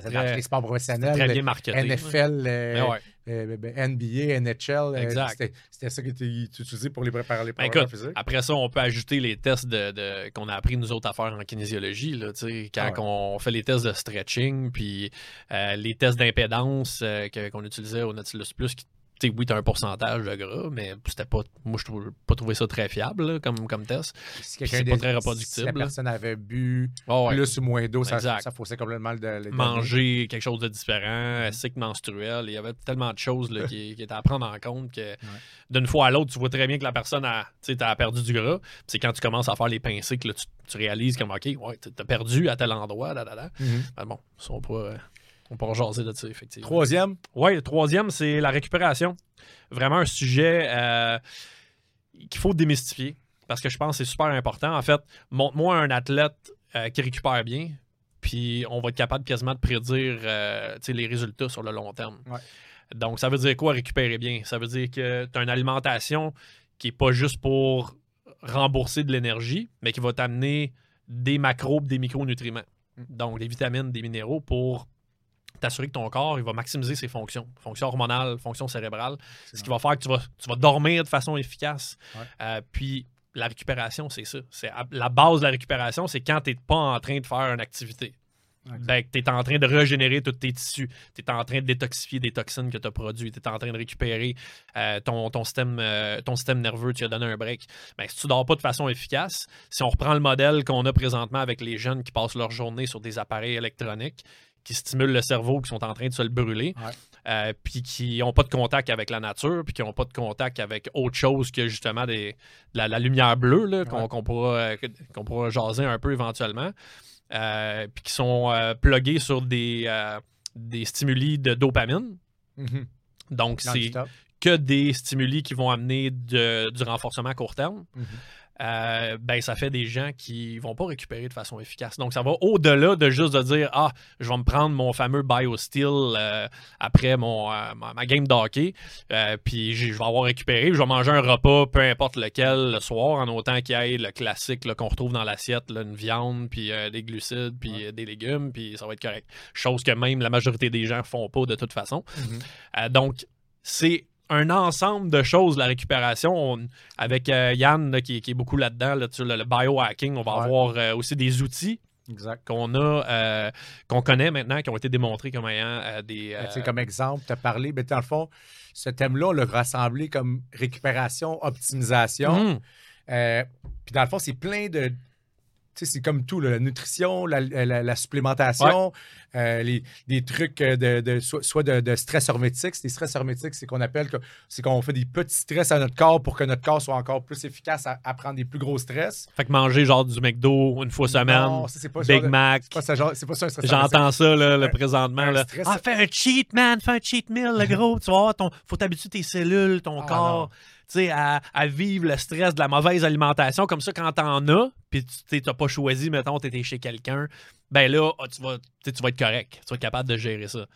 dans très- les sports professionnels. Très bien marketé. NFL, euh, Mais ouais. euh, ben, NBA, NHL. euh, c'était- C'était ça qui était utilisé pour les préparer les Ben, préparateurs écoute, physiques? après ça, on peut ajouter les tests de, de- qu'on a appris nous autres à faire en kinésiologie. Là, quand Ah ouais. on fait les tests de stretching, puis euh, les tests d'impédance euh, qu'on utilisait au Nautilus Plus, qui, tu sais, oui, tu as un pourcentage de gras, mais c'était pas, moi, je trouve pas trouvé ça très fiable là, comme, comme test. Si c'est pas très Si reproductible, la là. personne avait bu Oh, ouais. plus ou moins d'eau, ça, Exact. ça faussait complètement le, le. Manger quelque chose de différent, cycle menstruel, il y avait tellement de choses là, qui, qui étaient à prendre en compte que d'une fois à l'autre, tu vois très bien que la personne a, tu perdu du gras. C'est quand tu commences à faire les pincées que là, tu, tu réalises comme, OK, ouais, t'as perdu à tel endroit, da, da, da. Mhm. Ben bon, ça, on pourra, on pourra jaser de ça, effectivement. Troisième, Oui, le troisième, c'est la récupération. Vraiment un sujet euh, qu'il faut démystifier parce que je pense que c'est super important. En fait, montre-moi un athlète euh, qui récupère bien, puis on va être capable quasiment de prédire euh, les résultats sur le long terme. Ouais. Donc, ça veut dire quoi récupérer bien? Ça veut dire que tu as une alimentation qui n'est pas juste pour rembourser de l'énergie, mais qui va t'amener des macros, des micronutriments. Donc, des vitamines, des minéraux pour t'assurer que ton corps il va maximiser ses fonctions, fonctions hormonales, fonctions cérébrales, ce qui va faire que tu vas, tu vas dormir de façon efficace. Ouais. Euh, puis la récupération, c'est ça. C'est la base de la récupération, c'est quand tu n'es pas en train de faire une activité. Ben, tu es en train de régénérer tous tes tissus. Tu es en train de détoxifier des toxines que tu as produites. Tu es en train de récupérer euh, ton, ton, système, euh, ton système nerveux. Tu as donné un break. Ben, si tu dors pas de façon efficace, si on reprend le modèle qu'on a présentement avec les jeunes qui passent leur journée sur des appareils électroniques, qui stimulent le cerveau, qui sont en train de se le brûler, Ouais. euh, puis qui n'ont pas de contact avec la nature, puis qui n'ont pas de contact avec autre chose que justement des, de la, la lumière bleue, qu'on Ouais. pourra, euh, qu'on pourra jaser un peu éventuellement, euh, puis qui sont euh, plugués sur des, des stimuli de dopamine. Mhm. Donc, c'est que des stimuli qui vont amener de- du renforcement à court terme. Mhm. Euh, ben, ça fait des gens qui vont pas récupérer de façon efficace. Donc, ça va au-delà de juste de dire Ah, je vais me prendre mon fameux BioSteel euh, après mon, euh, ma, game de hockey, euh, puis je vais avoir récupéré, je vais manger un repas, peu importe lequel, le soir, en autant qu'il y ait le classique qu'on retrouve dans l'assiette, une viande, puis des glucides, puis des légumes, puis ça va être correct. Chose que même la majorité des gens font pas de toute façon. Mhm. Euh, donc, c'est un ensemble de choses, la récupération. On- avec euh, Yann, là, qui, qui est beaucoup là-dedans, là, sur le, le biohacking, on va Ouais. avoir euh, aussi des outils qu'on a, euh, qu'on connaît maintenant, qui ont été démontrés comme ayant euh, des. Ben, tu sais, euh, comme exemple, tu as parlé, mais dans le fond, ce thème-là, on l'a rassemblé comme récupération, optimisation. Euh, puis dans le fond, c'est plein de. C'est comme tout, là, la nutrition, la, la- la supplémentation, euh, les, des trucs euh, de, de- soit, soit de, de stress hormétique. C'est des stress hormétiques, c'est qu'on appelle c'est qu'on fait des petits stress à notre corps pour que notre corps soit encore plus efficace à, à prendre des plus gros stress. Fait que manger genre du McDo une fois semaine, Non, c'est pas Big de- Mac. C'est pas, ça, genre- pas ça un stress. J'entends ça là, le présentement. un là. stress- Ah, fais un cheat, man, fais un cheat meal, le gros. Tu voir, ton, faut t'habituer tes cellules, ton Ah, corps, à, à vivre le stress de la mauvaise alimentation. Comme ça, quand t'en as, puis tu n'as pas choisi, mettons, t'étais chez quelqu'un, ben là, ah, tu, vas, tu vas être correct. Tu vas être capable de gérer ça.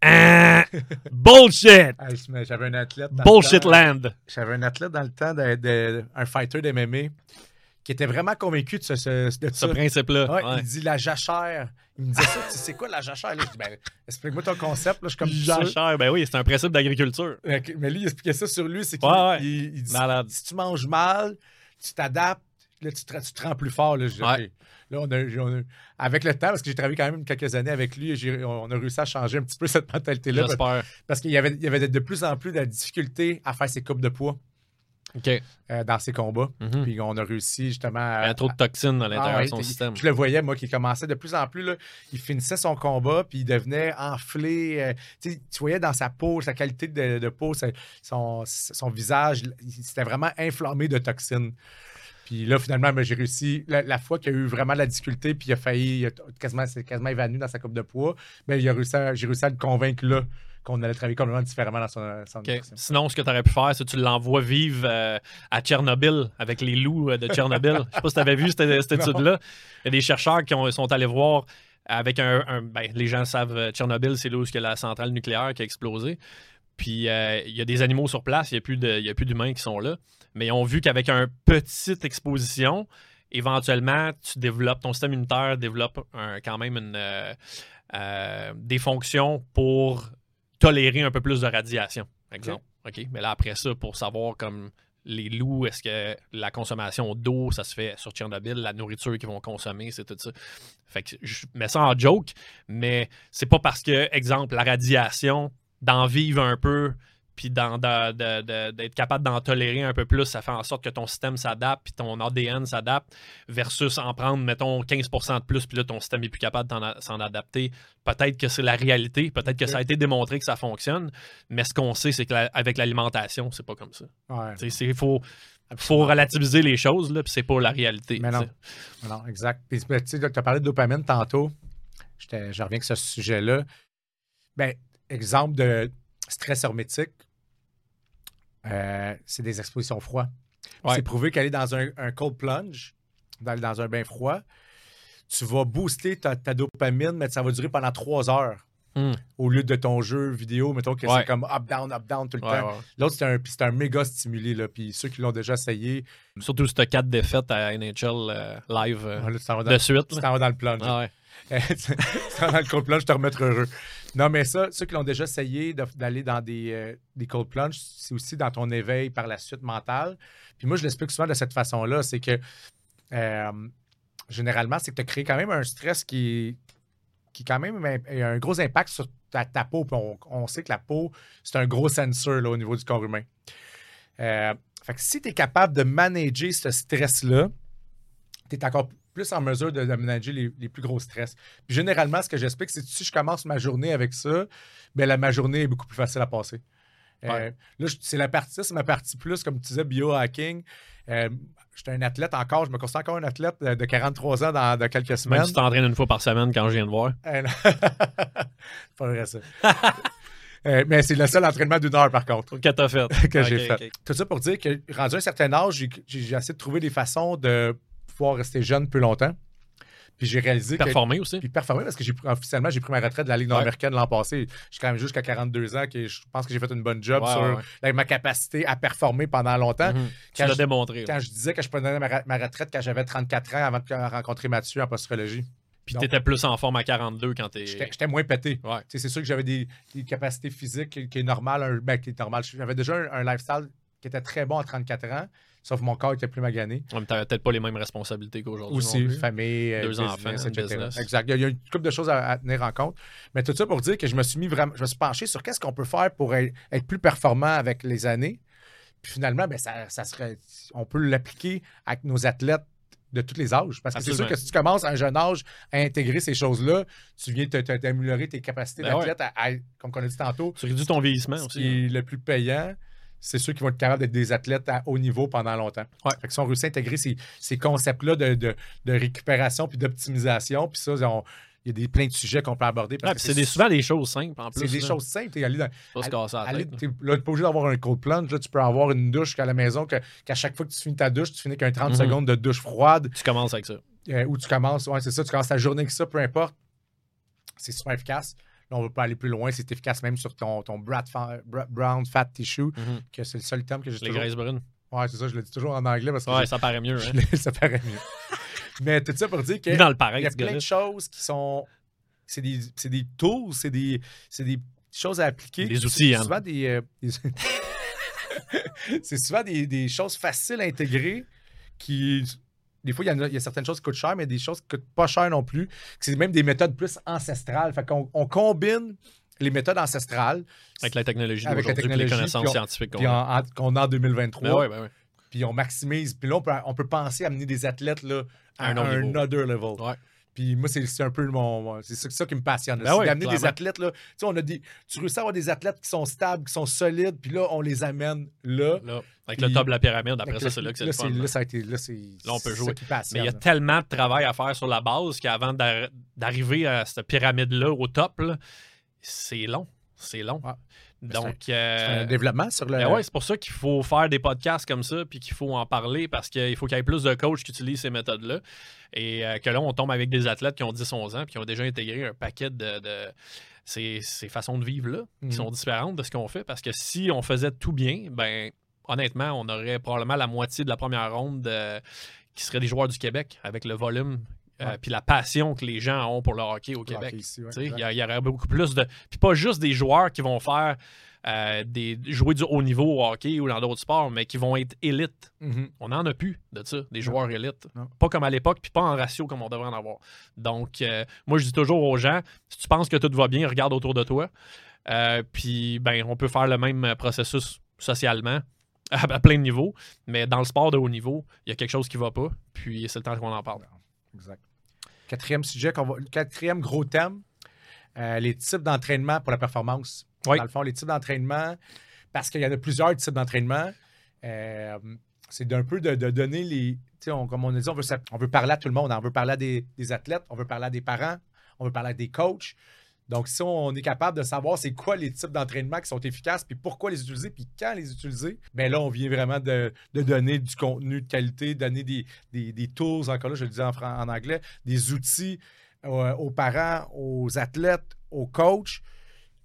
Ah, bullshit! Ah, J'avais un athlète. dans le Bullshit temps- land! J'avais un athlète dans le temps, de, de- un fighter d'MMA, qui était vraiment convaincu de, ce, ce- de Ce ça. principe-là. Ouais, ouais. Il dit la jachère. Il me disait ça, tu sais c'est quoi la jachère? Là, je dis, ben, explique-moi ton concept. Là, je suis comme sûr. Jachère, ben oui, c'est un principe d'agriculture. Euh, Mais lui, il expliquait ça sur lui, c'est qu'il Ouais, ouais. il- il dit, si tu manges mal, tu t'adaptes, là, tu, te, tu te rends plus fort. Là, Je on a, on a- avec le temps, parce que j'ai travaillé quand même quelques années avec lui, on a réussi à changer un petit peu cette mentalité-là. J'espère. Parce qu'il y avait, il y avait de, de plus en plus de difficultés à faire ses coupes de poids Euh, dans ses combats. Mhm. Puis on a réussi justement à. Il y a trop de toxines à l'intérieur Ah de son système. Je le voyais, moi, qui commençait de plus en plus. Là, il finissait son combat, puis il devenait enflé. euh, tu voyais dans sa peau, sa qualité de, de peau, sa- son, son visage, il s'était vraiment inflammé de toxines. Puis là, finalement, ben, j'ai réussi. La, la fois qu'il y a eu vraiment de la difficulté, puis il a failli, il a quasiment, quasiment évanoui dans sa coupe de poids, mais à- j'ai réussi à le convaincre là qu'on allait travailler complètement différemment dans son, son. Sinon, ce que tu aurais pu faire, c'est que tu l'envoies vivre euh, à Tchernobyl avec les loups euh, de Tchernobyl. Je sais pas si tu avais vu cette, étude-là. Il y a des chercheurs qui ont- sont allés voir avec un. un- ben, les gens savent, euh, Tchernobyl, c'est là où il y a la centrale nucléaire qui a explosé. Puis euh, il y a des animaux sur place, il n'y a plus a d'humains qui sont là. Mais ils ont vu qu'avec une petite exposition, éventuellement, tu développes, ton système immunitaire développe un- quand même une, euh, euh, des fonctions pour tolérer un peu plus de radiation, exemple. OK. Mais là, après ça, pour savoir comme les loups, est-ce que la consommation d'eau, ça se fait sur Tchernobyl, la nourriture qu'ils vont consommer, c'est tout ça. Fait que je mets ça en joke, mais c'est pas parce que, exemple, la radiation, d'en vivre un peu, puis de- de- de- d'être capable d'en tolérer un peu plus, ça fait en sorte que ton système s'adapte, puis ton ADN s'adapte, versus en prendre, mettons, 15% de plus, puis là, ton système est plus capable d'en a- s'en adapter. Peut-être que c'est la réalité, peut-être que ça a été démontré que ça fonctionne, mais ce qu'on sait, c'est qu'avec l'alimentation, c'est pas comme ça. Ouais. Il faut, faut relativiser les choses, là, puis c'est pas la réalité. Mais non. Non, exact. Puis, ben, tu as parlé de dopamine tantôt. Je reviens avec ce sujet-là. Ben, exemple de stress hermétique, euh, c'est des expositions froides. Ouais. C'est prouvé qu'aller dans un, un cold plunge, d'aller dans un bain froid, tu vas booster ta, ta dopamine, mais ça va durer pendant trois heures. Hmm. Au lieu de ton jeu vidéo, mettons que Ouais. c'est comme up, down, up, down tout le Ouais, temps. L'autre, c'est un, c'est un méga stimulé. Là. Puis ceux qui l'ont déjà essayé, Surtout si t'as quatre défaites à NHL euh, live euh, tu t'en vas dans, de suite. tu t'en vas dans le plunge. Ah tu seras dans le cold plunge, je te remettre heureux. Non, mais ça, ceux qui l'ont déjà essayé d'aller dans des, euh, des cold plunge, c'est aussi dans ton éveil par la suite mental. Puis moi, je l'explique souvent de cette façon-là, c'est que euh, généralement, c'est que tu as créé quand même un stress qui, qui quand même a un gros impact sur ta, peau. Puis on, on sait que la peau, c'est un gros sensor là, au niveau du corps humain. Euh, fait que si tu es capable de manager ce stress-là, tu es encore plus en mesure de, manager les, les plus gros stress. Puis généralement, ce que j'explique, c'est que si je commence ma journée avec ça, ben la, ma journée est beaucoup plus facile à passer. Euh, là, c'est la partie, c'est ma partie plus, comme tu disais, biohacking. Euh, J'étais un athlète encore, je me considère encore un athlète de, de 43 ans dans, dans quelques semaines. tu t'entraînes une fois par semaine quand je viens de voir. Euh, pas vrai ça. Euh, mais c'est le seul entraînement d'une heure par contre Que t'as fait. que j'ai fait. Tout ça pour dire que rendu à un certain âge, j'ai essayé de trouver des façons de pouvoir rester jeune plus longtemps. Puis j'ai réalisé que Performer aussi. puis performer parce que j'ai officiellement j'ai pris ma retraite de la Ligue Ouais. nord-américaine l'an passé. Je suis quand même jusqu'à 42 ans que je pense que j'ai fait une bonne job Ouais, sur ouais, ma capacité à performer pendant longtemps. Mhm. Quand l'as démontré. Quand je disais que je prenais ma, ma retraite quand j'avais 34 ans avant de rencontrer Mathieu en postologie. Puis t'étais plus en forme à 42 quand t'es. J'étais j'étais moins pété. C'est sûr que j'avais des, des capacités physiques qui, qui est normal. un- ben, qui est normal. J'avais déjà un, un lifestyle qui était très bon à 34 ans, sauf mon corps était plus magané. Ouais, mais T'avais peut-être pas les mêmes responsabilités qu'aujourd'hui. Aussi, famille, euh, Deux business, enfants, etc. business. Exact. Il y, a, une couple de choses à, à tenir en compte. Mais tout ça pour dire que je me suis mis vraiment, je me suis penché sur qu'est-ce qu'on peut faire pour être, plus performant avec les années. Puis finalement, ben, ça, ça serait, on peut l'appliquer avec nos athlètes de tous les âges. Parce que c'est sûr que si tu commences à un jeune âge à intégrer ces choses-là, tu viens d'améliorer tes capacités Ben ouais. d'athlète, à- à- comme on a dit tantôt. Tu réduis ton vieillissement aussi. qui est le plus payant, c'est ceux qui vont être capables d'être des athlètes à haut niveau pendant longtemps. Ouais. Fait que si on réussit à intégrer ces, ces concepts-là de, de- de récupération puis d'optimisation, puis ça, on- il y a des, plein de sujets qu'on peut aborder. parce Ouais, que c'est des- souvent des choses simples en plus. c'est des là. choses simples. T'es allé dans- Pas tête. là, obligé d'avoir un cold plunge. Là, tu peux avoir une douche qu'à la maison, qu'à chaque fois que tu finis ta douche, tu finis qu'un 30 Mhm. secondes de douche froide, Tu commences avec ça. euh, où tu commences, ouais, c'est ça, tu commences ta journée avec ça, peu importe. C'est super efficace. Là, on ne veut pas aller plus loin. C'est efficace même sur ton, ton fa- brown fat tissue, Mhm. que c'est le seul terme que j'ai Les toujours. graisses brunes. Ouais, c'est ça, je le dis toujours en anglais parce que Ouais, ça paraît mieux. Hein. ça paraît mieux. Mais tout ça pour dire que Il dans le il pareil, y a plein de choses qui sont. C'est des, c'est des tools, c'est des, c'est des choses à appliquer. Des outils, C'est Yann. souvent des. euh, des- c'est souvent des, des choses faciles à intégrer qui des fois, il y, a, il y a certaines choses qui coûtent cher, mais des choses qui coûtent pas cher non plus. C'est même des méthodes plus ancestrales. Fait qu'on on combine les méthodes ancestrales Avec la technologie d'aujourd'hui, les connaissances puis on- scientifiques qu'on a. en- qu'on a en 2023. Ben ouais, ben ouais. Puis on maximise. Puis là, on peut, on peut penser à amener des athlètes là, à un un, autre niveau. other level. Ouais. Puis moi, c'est un peu mon. C'est ça, qui me passionne. Ben C'est d'amener des athlètes. Là, tu sais, on a des. Tu réussis à avoir des athlètes qui sont stables, qui sont solides, puis là, on les amène là. Là, avec Puis- le top de la pyramide, après ça, c'est là que c'est le fun. Là, ça a été. Là. Là, on peut jouer. qui Mais il y a tellement de travail à faire sur la base qu'avant d'ar- d'arriver à cette pyramide-là au top, c'est long. C'est long. Donc, C'est euh, un développement sur le. ben ouais, c'est pour ça qu'il faut faire des podcasts comme ça, puis qu'il faut en parler, parce qu'il faut qu'il y ait plus de coachs qui utilisent ces méthodes-là. Et euh, que là, on tombe avec des athlètes qui ont 10-11 ans, puis qui ont déjà intégré un paquet de, de ces, ces façons de vivre-là, Mhm. qui sont différentes de ce qu'on fait. Parce que si on faisait tout bien, ben honnêtement, on aurait probablement la moitié de la première ronde euh, qui serait des joueurs du Québec, avec le volume. Euh, puis la passion que les gens ont pour le hockey au Québec. ouais. Il y, aurait beaucoup plus de. Puis pas juste des joueurs qui vont faire euh, des jouer du haut niveau au hockey ou dans d'autres sports, mais qui vont être élites. Mhm. On n'en a plus de ça, des joueurs élites. Non. Pas comme à l'époque, puis pas en ratio comme on devrait en avoir. Donc, euh, moi, je dis toujours aux gens, si tu penses que tout va bien, regarde autour de toi. Puis, ben, on peut faire le même processus socialement à, à plein de niveaux, mais dans le sport de haut niveau, il y a quelque chose qui va pas, puis c'est le temps qu'on en parle. Exact. Quatrième sujet, qu'on va- quatrième gros thème, euh, les types d'entraînement pour la performance. Oui. Dans le fond, les types d'entraînement, parce qu'il y en a plusieurs types d'entraînement, euh, c'est d'un peu de, de donner les. on- comme on a dit, on veut, s'app- on veut parler à tout le monde. On veut parler à des, des athlètes, on veut parler à des parents, on veut parler à des coachs. Donc, si on est capable de savoir c'est quoi les types d'entraînement qui sont efficaces, puis pourquoi les utiliser, puis quand les utiliser, bien là, on vient vraiment de, de donner du contenu de qualité, donner des, des, des tools, encore là, je le dis en, anglais, des outils euh, aux parents, aux athlètes, aux coachs,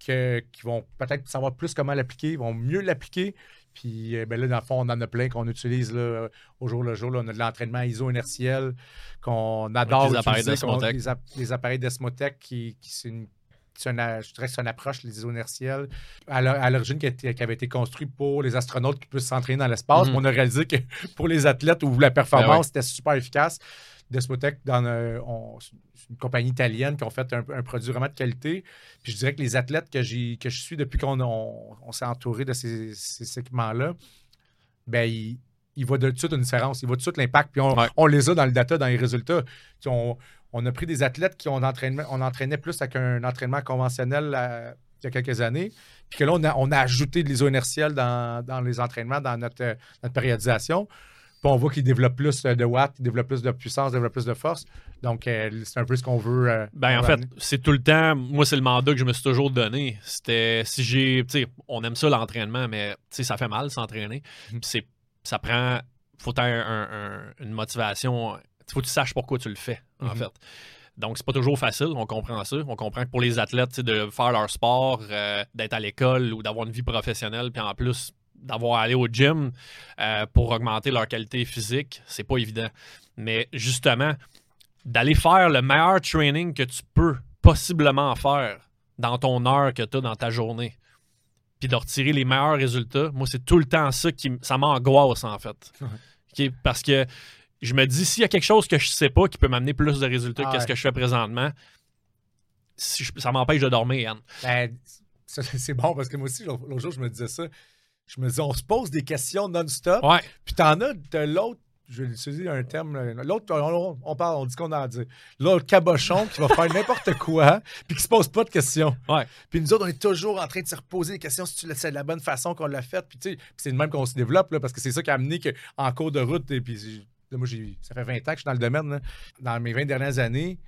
que- qui vont peut-être savoir plus comment l'appliquer, vont mieux l'appliquer. Puis, euh, ben là, dans le fond, on en a plein qu'on utilise là, au jour le jour. là. on a de l'entraînement iso-inertiel qu'on adore. les appareils d'Esmotech. Les appareils d'Esmotech, qui, qui c'est une c'est une- je dirais que c'est une approche, les à l'o- à l'origine qui, a été- qui avait été construit pour les astronautes qui puissent s'entraîner dans l'espace. Mhm. Mais On a réalisé que pour les athlètes où la performance Ben ouais. c'était super efficace. Desmotech, dans euh, on- une compagnie italienne qui ont fait un, un produit vraiment de qualité. Puis je dirais que les athlètes que, j'ai, que je suis depuis qu'on on, on s'est entouré de ces, ces équipements-là, ben ils, ils voient de suite une différence. Ils voient de suite l'impact. Puis on, Ouais. on les a dans le data, dans les résultats. On, on a pris des athlètes qui ont entraînement, on entraînait plus avec un entraînement conventionnel euh, il y a quelques années. Puis que là, on a, on a ajouté de l'iso inertiel dans, dans les entraînements, dans notre, euh, notre périodisation. Puis on voit qu'ils développent plus de watts, ils développent plus de puissance, ils développent plus de force. Donc, euh, c'est un peu ce qu'on veut. euh, Ben, on en fait, c'est tout le temps. Moi, c'est le mandat que je me suis toujours donné. C'était si j'ai. Tu sais, on aime ça l'entraînement, mais tu sais, ça fait mal s'entraîner. Puis c'est, ça prend. Faut avoir un- un- une motivation. Faut que tu saches pourquoi tu le fais, en Mhm. fait. Donc, c'est pas toujours facile, on comprend ça. On comprend que pour les athlètes, de faire leur sport, euh, d'être à l'école ou d'avoir une vie professionnelle, puis en plus d'avoir à aller au gym euh, pour augmenter leur qualité physique, c'est pas évident. Mais justement, d'aller faire le meilleur training que tu peux possiblement faire dans ton heure que tu as dans ta journée, puis de retirer les meilleurs résultats, moi, c'est tout le temps ça qui ça m'angoisse, en fait. Parce que je me dis, s'il y a quelque chose que je sais pas qui peut m'amener plus de résultats Ah que ce ouais. que je fais présentement, si je- ça m'empêche de dormir, Yann. Ben, c'est bon parce que moi aussi, l'autre jour, je me disais ça. Je me disais, on se pose des questions non-stop. Ouais. Puis t'en as de l'autre, je vais utiliser un terme, là, l'autre, on, on parle, on dit qu'on a à dire. L'autre cabochon qui va faire n'importe quoi, puis qui se pose pas de questions. Ouais. Puis nous autres, on est toujours en train de se reposer des questions si tu le sais de la bonne façon qu'on l'a fait. Puis tu sais, c'est de même qu'on se développe, là, parce que c'est ça qui a amené qu'en cours de route, et puis là, moi, ça fait 20 ans que je suis dans le domaine. là. Dans mes 20 dernières années,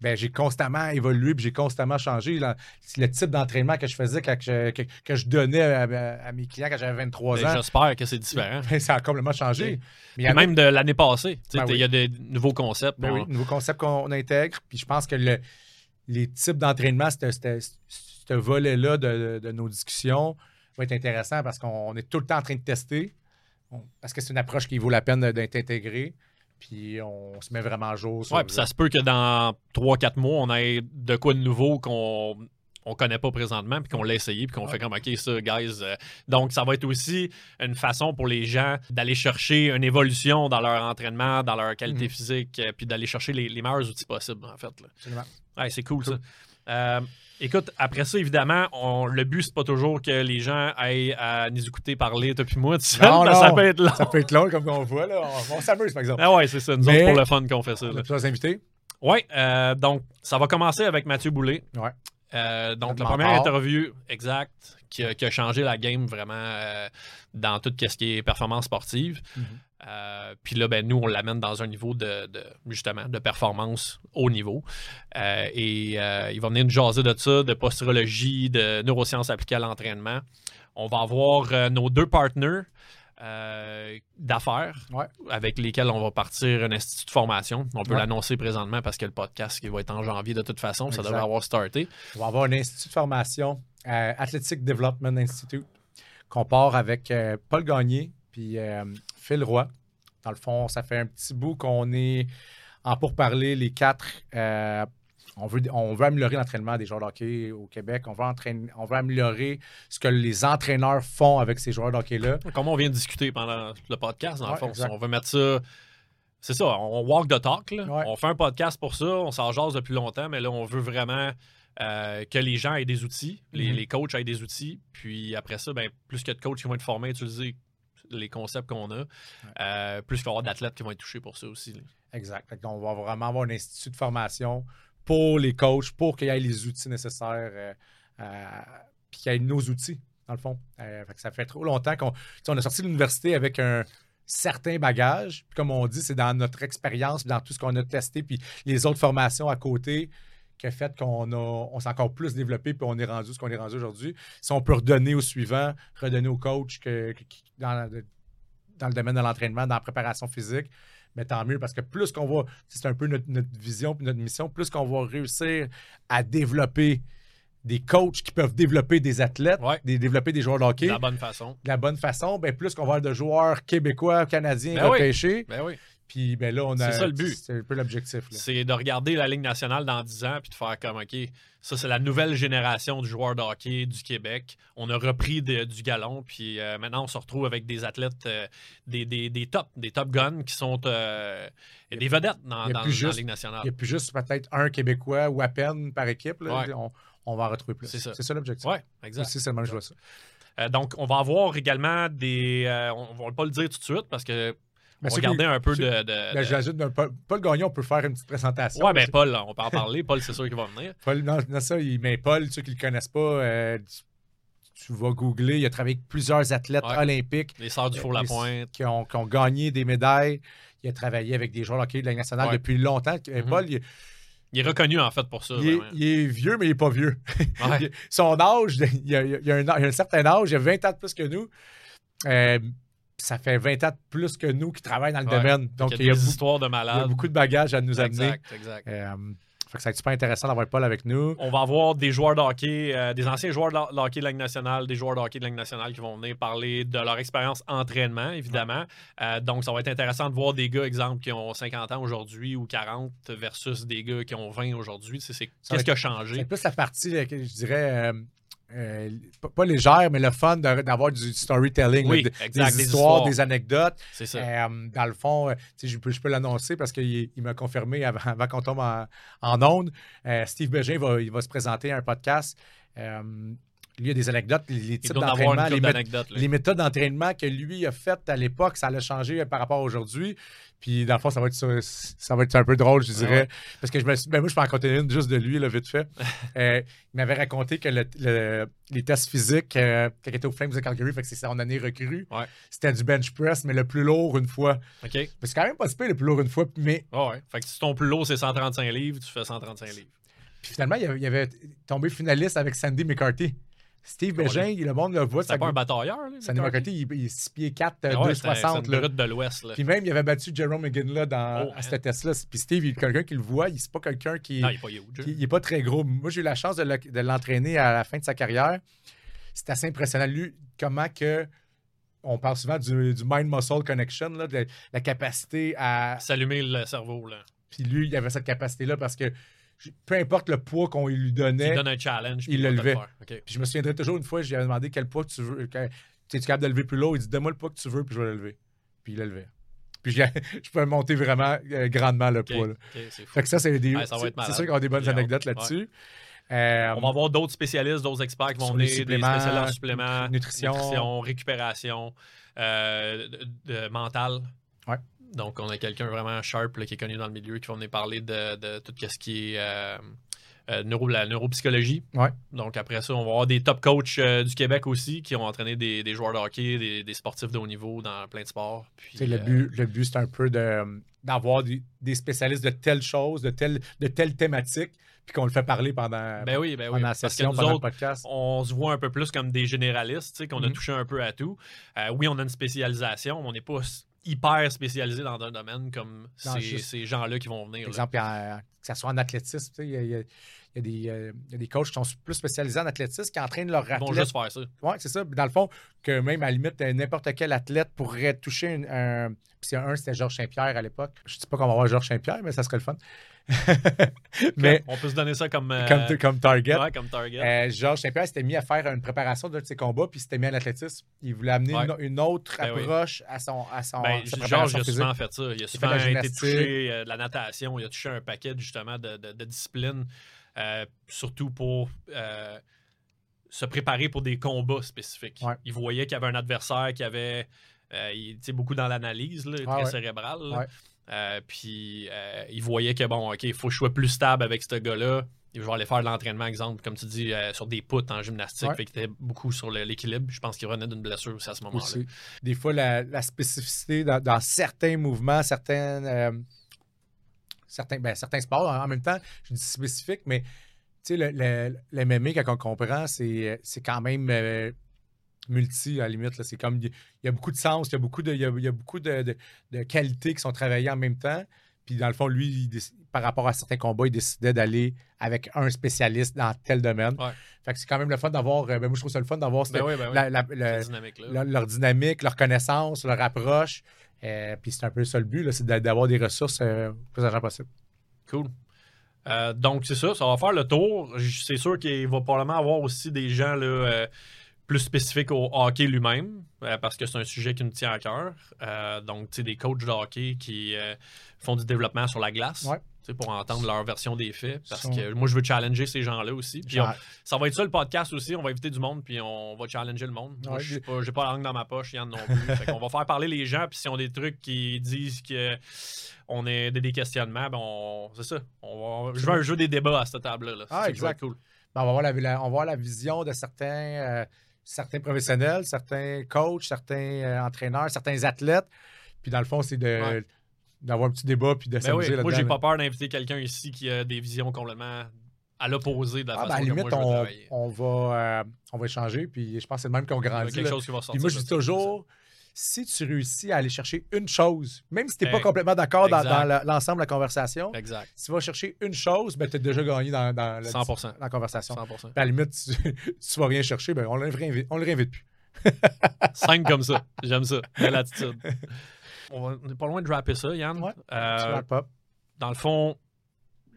ben, j'ai constamment évolué puis j'ai constamment changé. le type d'entraînement que je faisais je, que, que je donnais à, mes clients quand j'avais 23 Ben, ans. J'espère que c'est différent. Ben, ça a complètement changé. Mais a- même de l'année passée, Ben il oui. y a des nouveaux concepts. On- oui, nouveau concept qu'on intègre. Puis je pense que le- les types d'entraînement, ce volet-là de, de nos discussions va être intéressant parce qu'on est tout le temps en train de tester. On- parce que c'est une approche qui vaut la peine d'être intégrée. Puis on se met vraiment à jour sur Ouais, puis ça se peut que dans 3-4 mois, on ait de quoi de nouveau qu'on on connaît pas présentement, puis qu'on l'a essayé, puis qu'on Ouais. fait comme, OK, ça, guys. euh, donc, ça va être aussi une façon pour les gens d'aller chercher une évolution dans leur entraînement, dans leur qualité Mhm. physique, euh, puis d'aller chercher les, les meilleurs outils possibles, en fait. là. Absolument. Ouais, c'est cool, Cool. ça. Euh, écoute, après ça, évidemment, on- le but, c'est pas toujours que les gens aillent à nous écouter parler, toi puis moi, tout seul, Non, que ça non. peut être long. Ça peut être long, comme on voit. Là. On, on s'amuse, par exemple. Ah ouais, c'est ça. Nous Mais- autres, pour le fun qu'on fait ça. On là. a plusieurs invités. Ouais, euh, donc ça va commencer avec Mathieu Boulet. Ouais. Euh, donc la première interview, exact, qui a, qui a changé la game vraiment euh, dans tout ce qui est performance sportive. Mhm. Euh, Puis là, ben, nous, on l'amène dans un niveau de, de- justement de performance haut niveau. Euh, et euh, il va venir nous jaser de ça, de posturologie, de neurosciences appliquées à l'entraînement. On va avoir nos deux partenaires d'affaires Ouais. avec lesquels on va partir un institut de formation. On peut Ouais. l'annoncer présentement parce que le podcast qui va être en janvier de toute façon, ça devrait avoir starté. On va avoir un institut de formation, Athletic Development Institute, qu'on part avec Paul Gagné puis euh, Phil Roy. Dans le fond, ça fait un petit bout qu'on est en pourparler les quatre. euh, on, veut, on veut améliorer l'entraînement des joueurs de hockey au Québec. On veut, entraîner, on veut améliorer ce que les entraîneurs font avec ces joueurs de hockey-là. Comme on vient de discuter pendant le podcast, dans le fond, on veut mettre ça. C'est ça, on walk the talk. là. Ouais. On fait un podcast pour ça, on s'en jase depuis longtemps, mais là, on veut vraiment euh, que les gens aient des outils, les, Mhm. les coachs aient des outils. Puis après ça, ben, plus que de coachs qui vont être formés à utiliser les concepts qu'on a, euh, plus qu'il va y avoir d'athlètes qui vont être touchés pour ça aussi. là. Exact. Qu'on va vraiment avoir un institut de formation pour les coachs, pour qu'il y ait les outils nécessaires, euh, euh, puis qu'il y ait nos outils, dans le fond. Fait que ça fait trop longtemps qu'on on a sorti de l'université avec un certain bagage. Puis comme on dit, c'est dans notre expérience, dans tout ce qu'on a testé, puis les autres formations à côté qui a fait qu'on on s'est encore plus développé, puis on est rendu ce qu'on est rendu aujourd'hui. Si on peut redonner au suivant, redonner au coach que, dans, le- dans le domaine de l'entraînement, dans la préparation physique, mais tant mieux parce que plus qu'on va, c'est un peu notre, notre vision puis notre mission, plus qu'on va réussir à développer des coachs qui peuvent développer des athlètes, Ouais. des, développer des joueurs de hockey De la bonne façon. de la bonne façon, ben plus qu'on va avoir de joueurs québécois, canadiens Ben oui. Ben oui. Puis ben là, on a. C'est ça le but. C'est un peu l'objectif. C'est de regarder la Ligue nationale dans 10 ans puis de faire comme, OK, ça, c'est la nouvelle génération du joueur de hockey du Québec. On a repris de- du galon, puis euh, maintenant, on se retrouve avec des athlètes, euh, des, des, des top, des top guns qui sont euh, des vedettes dans, la Ligue nationale. Il y a plus juste peut-être un Québécois ou à peine par équipe. là. Ouais. On, on va en retrouver plus. C'est ça. C'est ça l'objectif. Ouais, exact. Aussi, c'est le même que je vois ça. Donc, on va avoir également des. on va pas le dire tout de suite parce que. Mais un peu de. Ben, j'ajoute, Paul, Paul Gagnon, on peut faire une petite présentation. Ouais, ben Parce- Paul, on peut en parler. Paul, c'est sûr qu'il va venir. Paul, non, non, ça, il- mais Paul, ceux qui ne le connaissent pas, euh, tu, tu vas googler. Il a travaillé avec plusieurs athlètes Ouais. olympiques Les Sœurs du Les- Four-la-Pointe. qui ont, qui ont gagné des médailles. Il a travaillé avec des joueurs de hockey de la Ligue nationale Ouais. depuis longtemps. Euh, Mhm. Paul, il, Il est reconnu, en fait, pour ça. il est, vraiment. il est vieux, mais il n'est pas vieux. Ouais. Son âge, il a, il a un, il a un certain âge, il a 20 ans de plus que nous. Euh, ça fait 20 ans de plus que nous qui travaillent dans le Ouais. domaine. Donc, il y a des beaucoup, histoires de il y a malades. beaucoup de bagages à nous amener. Exact, exact. Euh, fait que ça va être super intéressant d'avoir Paul avec nous. On va avoir des joueurs de hockey, euh, des anciens joueurs de de hockey de Ligue nationale, des joueurs de hockey de Ligue nationale qui vont venir parler de leur expérience entraînement, évidemment. Euh, donc, ça va être intéressant de voir des gars, exemple, qui ont 50 ans aujourd'hui ou 40 versus des gars qui ont 20 aujourd'hui. C'est, c'est- qu'est-ce qui a C'est changé? plus la partie, que je dirais, euh, euh, pas- légère, mais le fun d'avoir du storytelling, Oui, là, de- exact, des, des histoires, histoires. des anecdotes. C'est ça. Euh, dans le fond, euh, je peux, je peux l'annoncer parce qu'il il m'a confirmé avant, avant qu'on tombe en, en onde. Euh, Steve Bégin va, il va se présenter à un podcast. Lui, il y a des anecdotes, les, types d'entraînement, les, mé- les méthodes d'entraînement que lui a faites à l'époque, ça l'a changé par rapport à aujourd'hui. Puis dans le fond, ça va être, ça, ça va être un peu drôle, je dirais. ouais. Parce que je me suis- ben moi, je peux en raconter une juste de lui, là, vite fait. Euh, il m'avait raconté que le- le- les tests physiques, euh, quand il était au Flames de Calgary, fait que c'est son année recrue, Ouais. c'était du bench press, mais le plus lourd une fois. OK? Mais c'est quand même pas super le plus lourd une fois, mais Ah ouais. Fait que si ton plus lourd, c'est 135 livres, tu fais 135 livres. puis finalement, il avait, il avait tombé finaliste avec Sandy McCarthy. Steve Ouais. Bégin, le monde le voit. C'était pas un batailleur, là? Sandy McCarthy, il, il est 6 pieds 4, Ah ouais, 260. c'est là. une brute de l'Ouest. Puis même, il avait battu Jerome McGinley dans, Oh, à ce man. test-là. Puis Steve, il est quelqu'un qui le voit. Il c'est pas quelqu'un qui, Non, il est pas huge. qui- il est pas très gros. Moi, j'ai eu la chance de le- de l'entraîner à la fin de sa carrière. C'est assez impressionnant. Lui, comment que. On parle souvent du, du mind-muscle connection, là, de la capacité à. S'allumer le cerveau, là. Puis lui, il avait cette capacité-là parce que peu importe le poids qu'on lui donnait, donne un challenge. il le levait. puis je me souviendrai toujours une fois, je lui avais demandé quel poids tu veux. tu es capable de lever plus lourd? Il dit Donne-moi le poids que tu veux, puis je vais le lever. Puis il le levait. Puis je peux monter vraiment euh, grandement le poids. là. Fait que ça, c'est des. Ouais, c'est- sûr qu'on a des bonnes anecdotes là-dessus. Euh, On va avoir d'autres spécialistes, d'autres experts qui vont venir, des spécialistes en suppléments, nutrition. récupération, euh, de, de mental. Ouais. Donc, on a quelqu'un vraiment sharp là, qui est connu dans le milieu qui va venir parler de, de tout ce qui est euh, euh, neuro, la neuropsychologie. Ouais. Donc, après ça, on va avoir des top coachs euh, du Québec aussi qui ont entraîné des, des joueurs de hockey, des, des sportifs de haut niveau dans plein de sports. Puis, le but, le but c'est un peu de, d'avoir des, des spécialistes de telle chose, de telle, de telle thématique, puis qu'on le fait parler pendant, ben oui, ben oui. pendant la Parce que session, pendant autres, le podcast. on se voit un peu plus comme des généralistes, qu'on a Mhm. touché un peu à tout. Euh, oui, on a une spécialisation, mais on n'est pas hyper spécialisé dans un domaine comme ces, ces gens-là qui vont venir. Par exemple, que ce soit en athlétisme, tu sais, il y a, il y a- il y a des, euh, il y a des coachs qui sont plus spécialisés en athlétisme, qui entraînent leur Ils vont athlète. juste faire ça. Oui, c'est ça. Dans le fond, que même à la limite, euh, n'importe quel athlète pourrait toucher une- un. Puis un, c'était Georges Saint-Pierre à l'époque. Je dis pas qu'on va voir Georges Saint-Pierre, mais ça serait le fun. mais On peut se donner ça comme, euh, comme, comme target. ouais, comme target. Euh, Georges Saint-Pierre s'était mis à faire une préparation d'un de ses combats, puis il s'était mis à l'athlétisme. Il voulait amener Ouais. une, une autre Ben oui. approche à son, à son Ben, sa Georges il a souvent fait ça. Il a souvent la été touché euh, de la natation. Il a touché un paquet justement de, de- de disciplines, euh, surtout pour euh, se préparer pour des combats spécifiques. Ouais. Il voyait qu'il y avait un adversaire qui avait euh, il était beaucoup dans l'analyse, là, très ouais. cérébrale. puis il voyait que bon, ok, il faut que je sois plus stable avec ce gars-là. Je vais aller faire de l'entraînement, exemple, comme tu dis, euh, sur des poutres en gymnastique. Ouais. Fait qu'il était beaucoup sur l'équilibre. Je pense qu'il revenait d'une blessure aussi à ce moment-là. Des fois, la, la spécificité dans, dans certains mouvements, certains, euh, certains, ben, certains sports, en en même temps, je dis spécifique, mais tu sais, le, le, le MMA, quand on comprend, c'est c'est quand même euh, multi, à la limite. là. C'est comme, il y, a beaucoup de sens, il y a beaucoup de, il y a, il y a beaucoup de, de- de qualités qui sont travaillées en même temps. Puis dans le fond, lui, il par rapport à certains combats, il décidait d'aller avec un spécialiste dans tel domaine. Ouais. Fait que c'est quand même le fun d'avoir, euh, ben, moi je trouve ça le fun d'avoir Ben oui, ben oui. leur dynamique, leur connaissance, leur approche. Euh, puis c'est un peu ça le but, c'est d'a- d'avoir des ressources euh, le plus agent possible. Cool. Euh, donc, c'est ça, ça va faire le tour. C'est sûr qu'il va probablement avoir aussi des gens là, euh, plus spécifiques au hockey lui-même, euh, parce que c'est un sujet qui nous tient à cœur. Euh, donc, tu sais, des coachs de hockey qui euh, font du développement sur la glace. Ouais. Pour entendre leur version des faits. Parce Sont- que moi, je veux challenger ces gens-là aussi. Puis on- ça va être ça le podcast aussi. On va inviter du monde, puis on va challenger le monde. Moi, Ouais, je n'ai pas, j'ai pas la langue dans ma poche, Yann non plus. fait qu'on va faire parler les gens, puis s'ils ont des trucs qui disent que on est des, questionnements, ben on- c'est ça. On va, je veux un jeu des débats à cette table-là. là. Ah, ça exact. cool. ben, on, va voir la, la- on va voir la vision de certains, euh, certains professionnels, certains coachs, certains euh, entraîneurs, certains athlètes. Puis dans le fond, c'est de, Ouais. D'avoir un petit débat puis de Ben oui, moi, j'ai pas peur d'inviter quelqu'un ici qui a des visions complètement à l'opposé de la Ah, ben, façon à la que limite, moi je veux on, on va, euh, on va échanger. Puis je pense que c'est le même qu'on Il y a grandit. quelque là. chose qui va sortir. moi, je dis toujours, si tu réussis à aller chercher une chose, même si tu n'es pas complètement d'accord dans, l'ensemble de la conversation, Exact. si tu vas chercher une chose, ben, tu as déjà gagné dans, dans, la- 100%. dans la conversation. 100%. Puis à la limite, tu, tu vas rien chercher, ben, on ne le réinvite, plus. Simple comme ça. J'aime ça. Belle attitude. On va- on est pas loin de rapper ça, Yann. Ouais. Euh, up. dans le fond,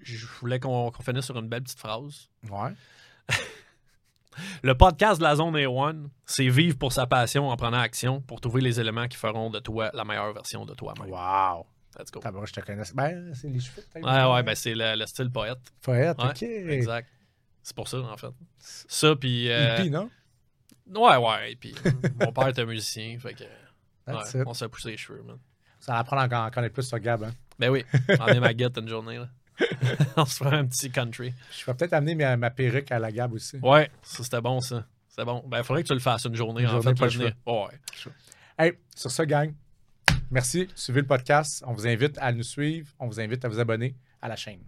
je voulais qu'on finisse sur une belle petite phrase. Ouais. Le podcast de la zone A1, c'est vivre pour sa passion en prenant action pour trouver les éléments qui feront de toi la meilleure version de toi-même. Wow. Let's go. T'as je te connais. Ben, c'est les cheveux, peut-être. Ouais, ouais, ben c'est le, le style poète. Poète, Ouais, ok. Exact. C'est pour ça, en fait. Ça, puis. euh, non? ouais, ouais. Et puis, mon père était musicien, fait que. That's ouais, it. on s'est poussé les cheveux, man. Ça va apprendre à en connaître plus sur Gab. Hein. Ben oui, on est ma guette une journée, là. on se fait un petit country. Je vais peut-être amener ma, ma perruque à la Gab aussi. Ouais, ça c'était bon, ça. C'est bon. Ben, il faudrait que tu le fasses une journée, Une en journée, fait. pas. Ouais. Hey, sur ça, gang, merci. Suivez le podcast. On vous invite à nous suivre. On vous invite à vous abonner à la chaîne.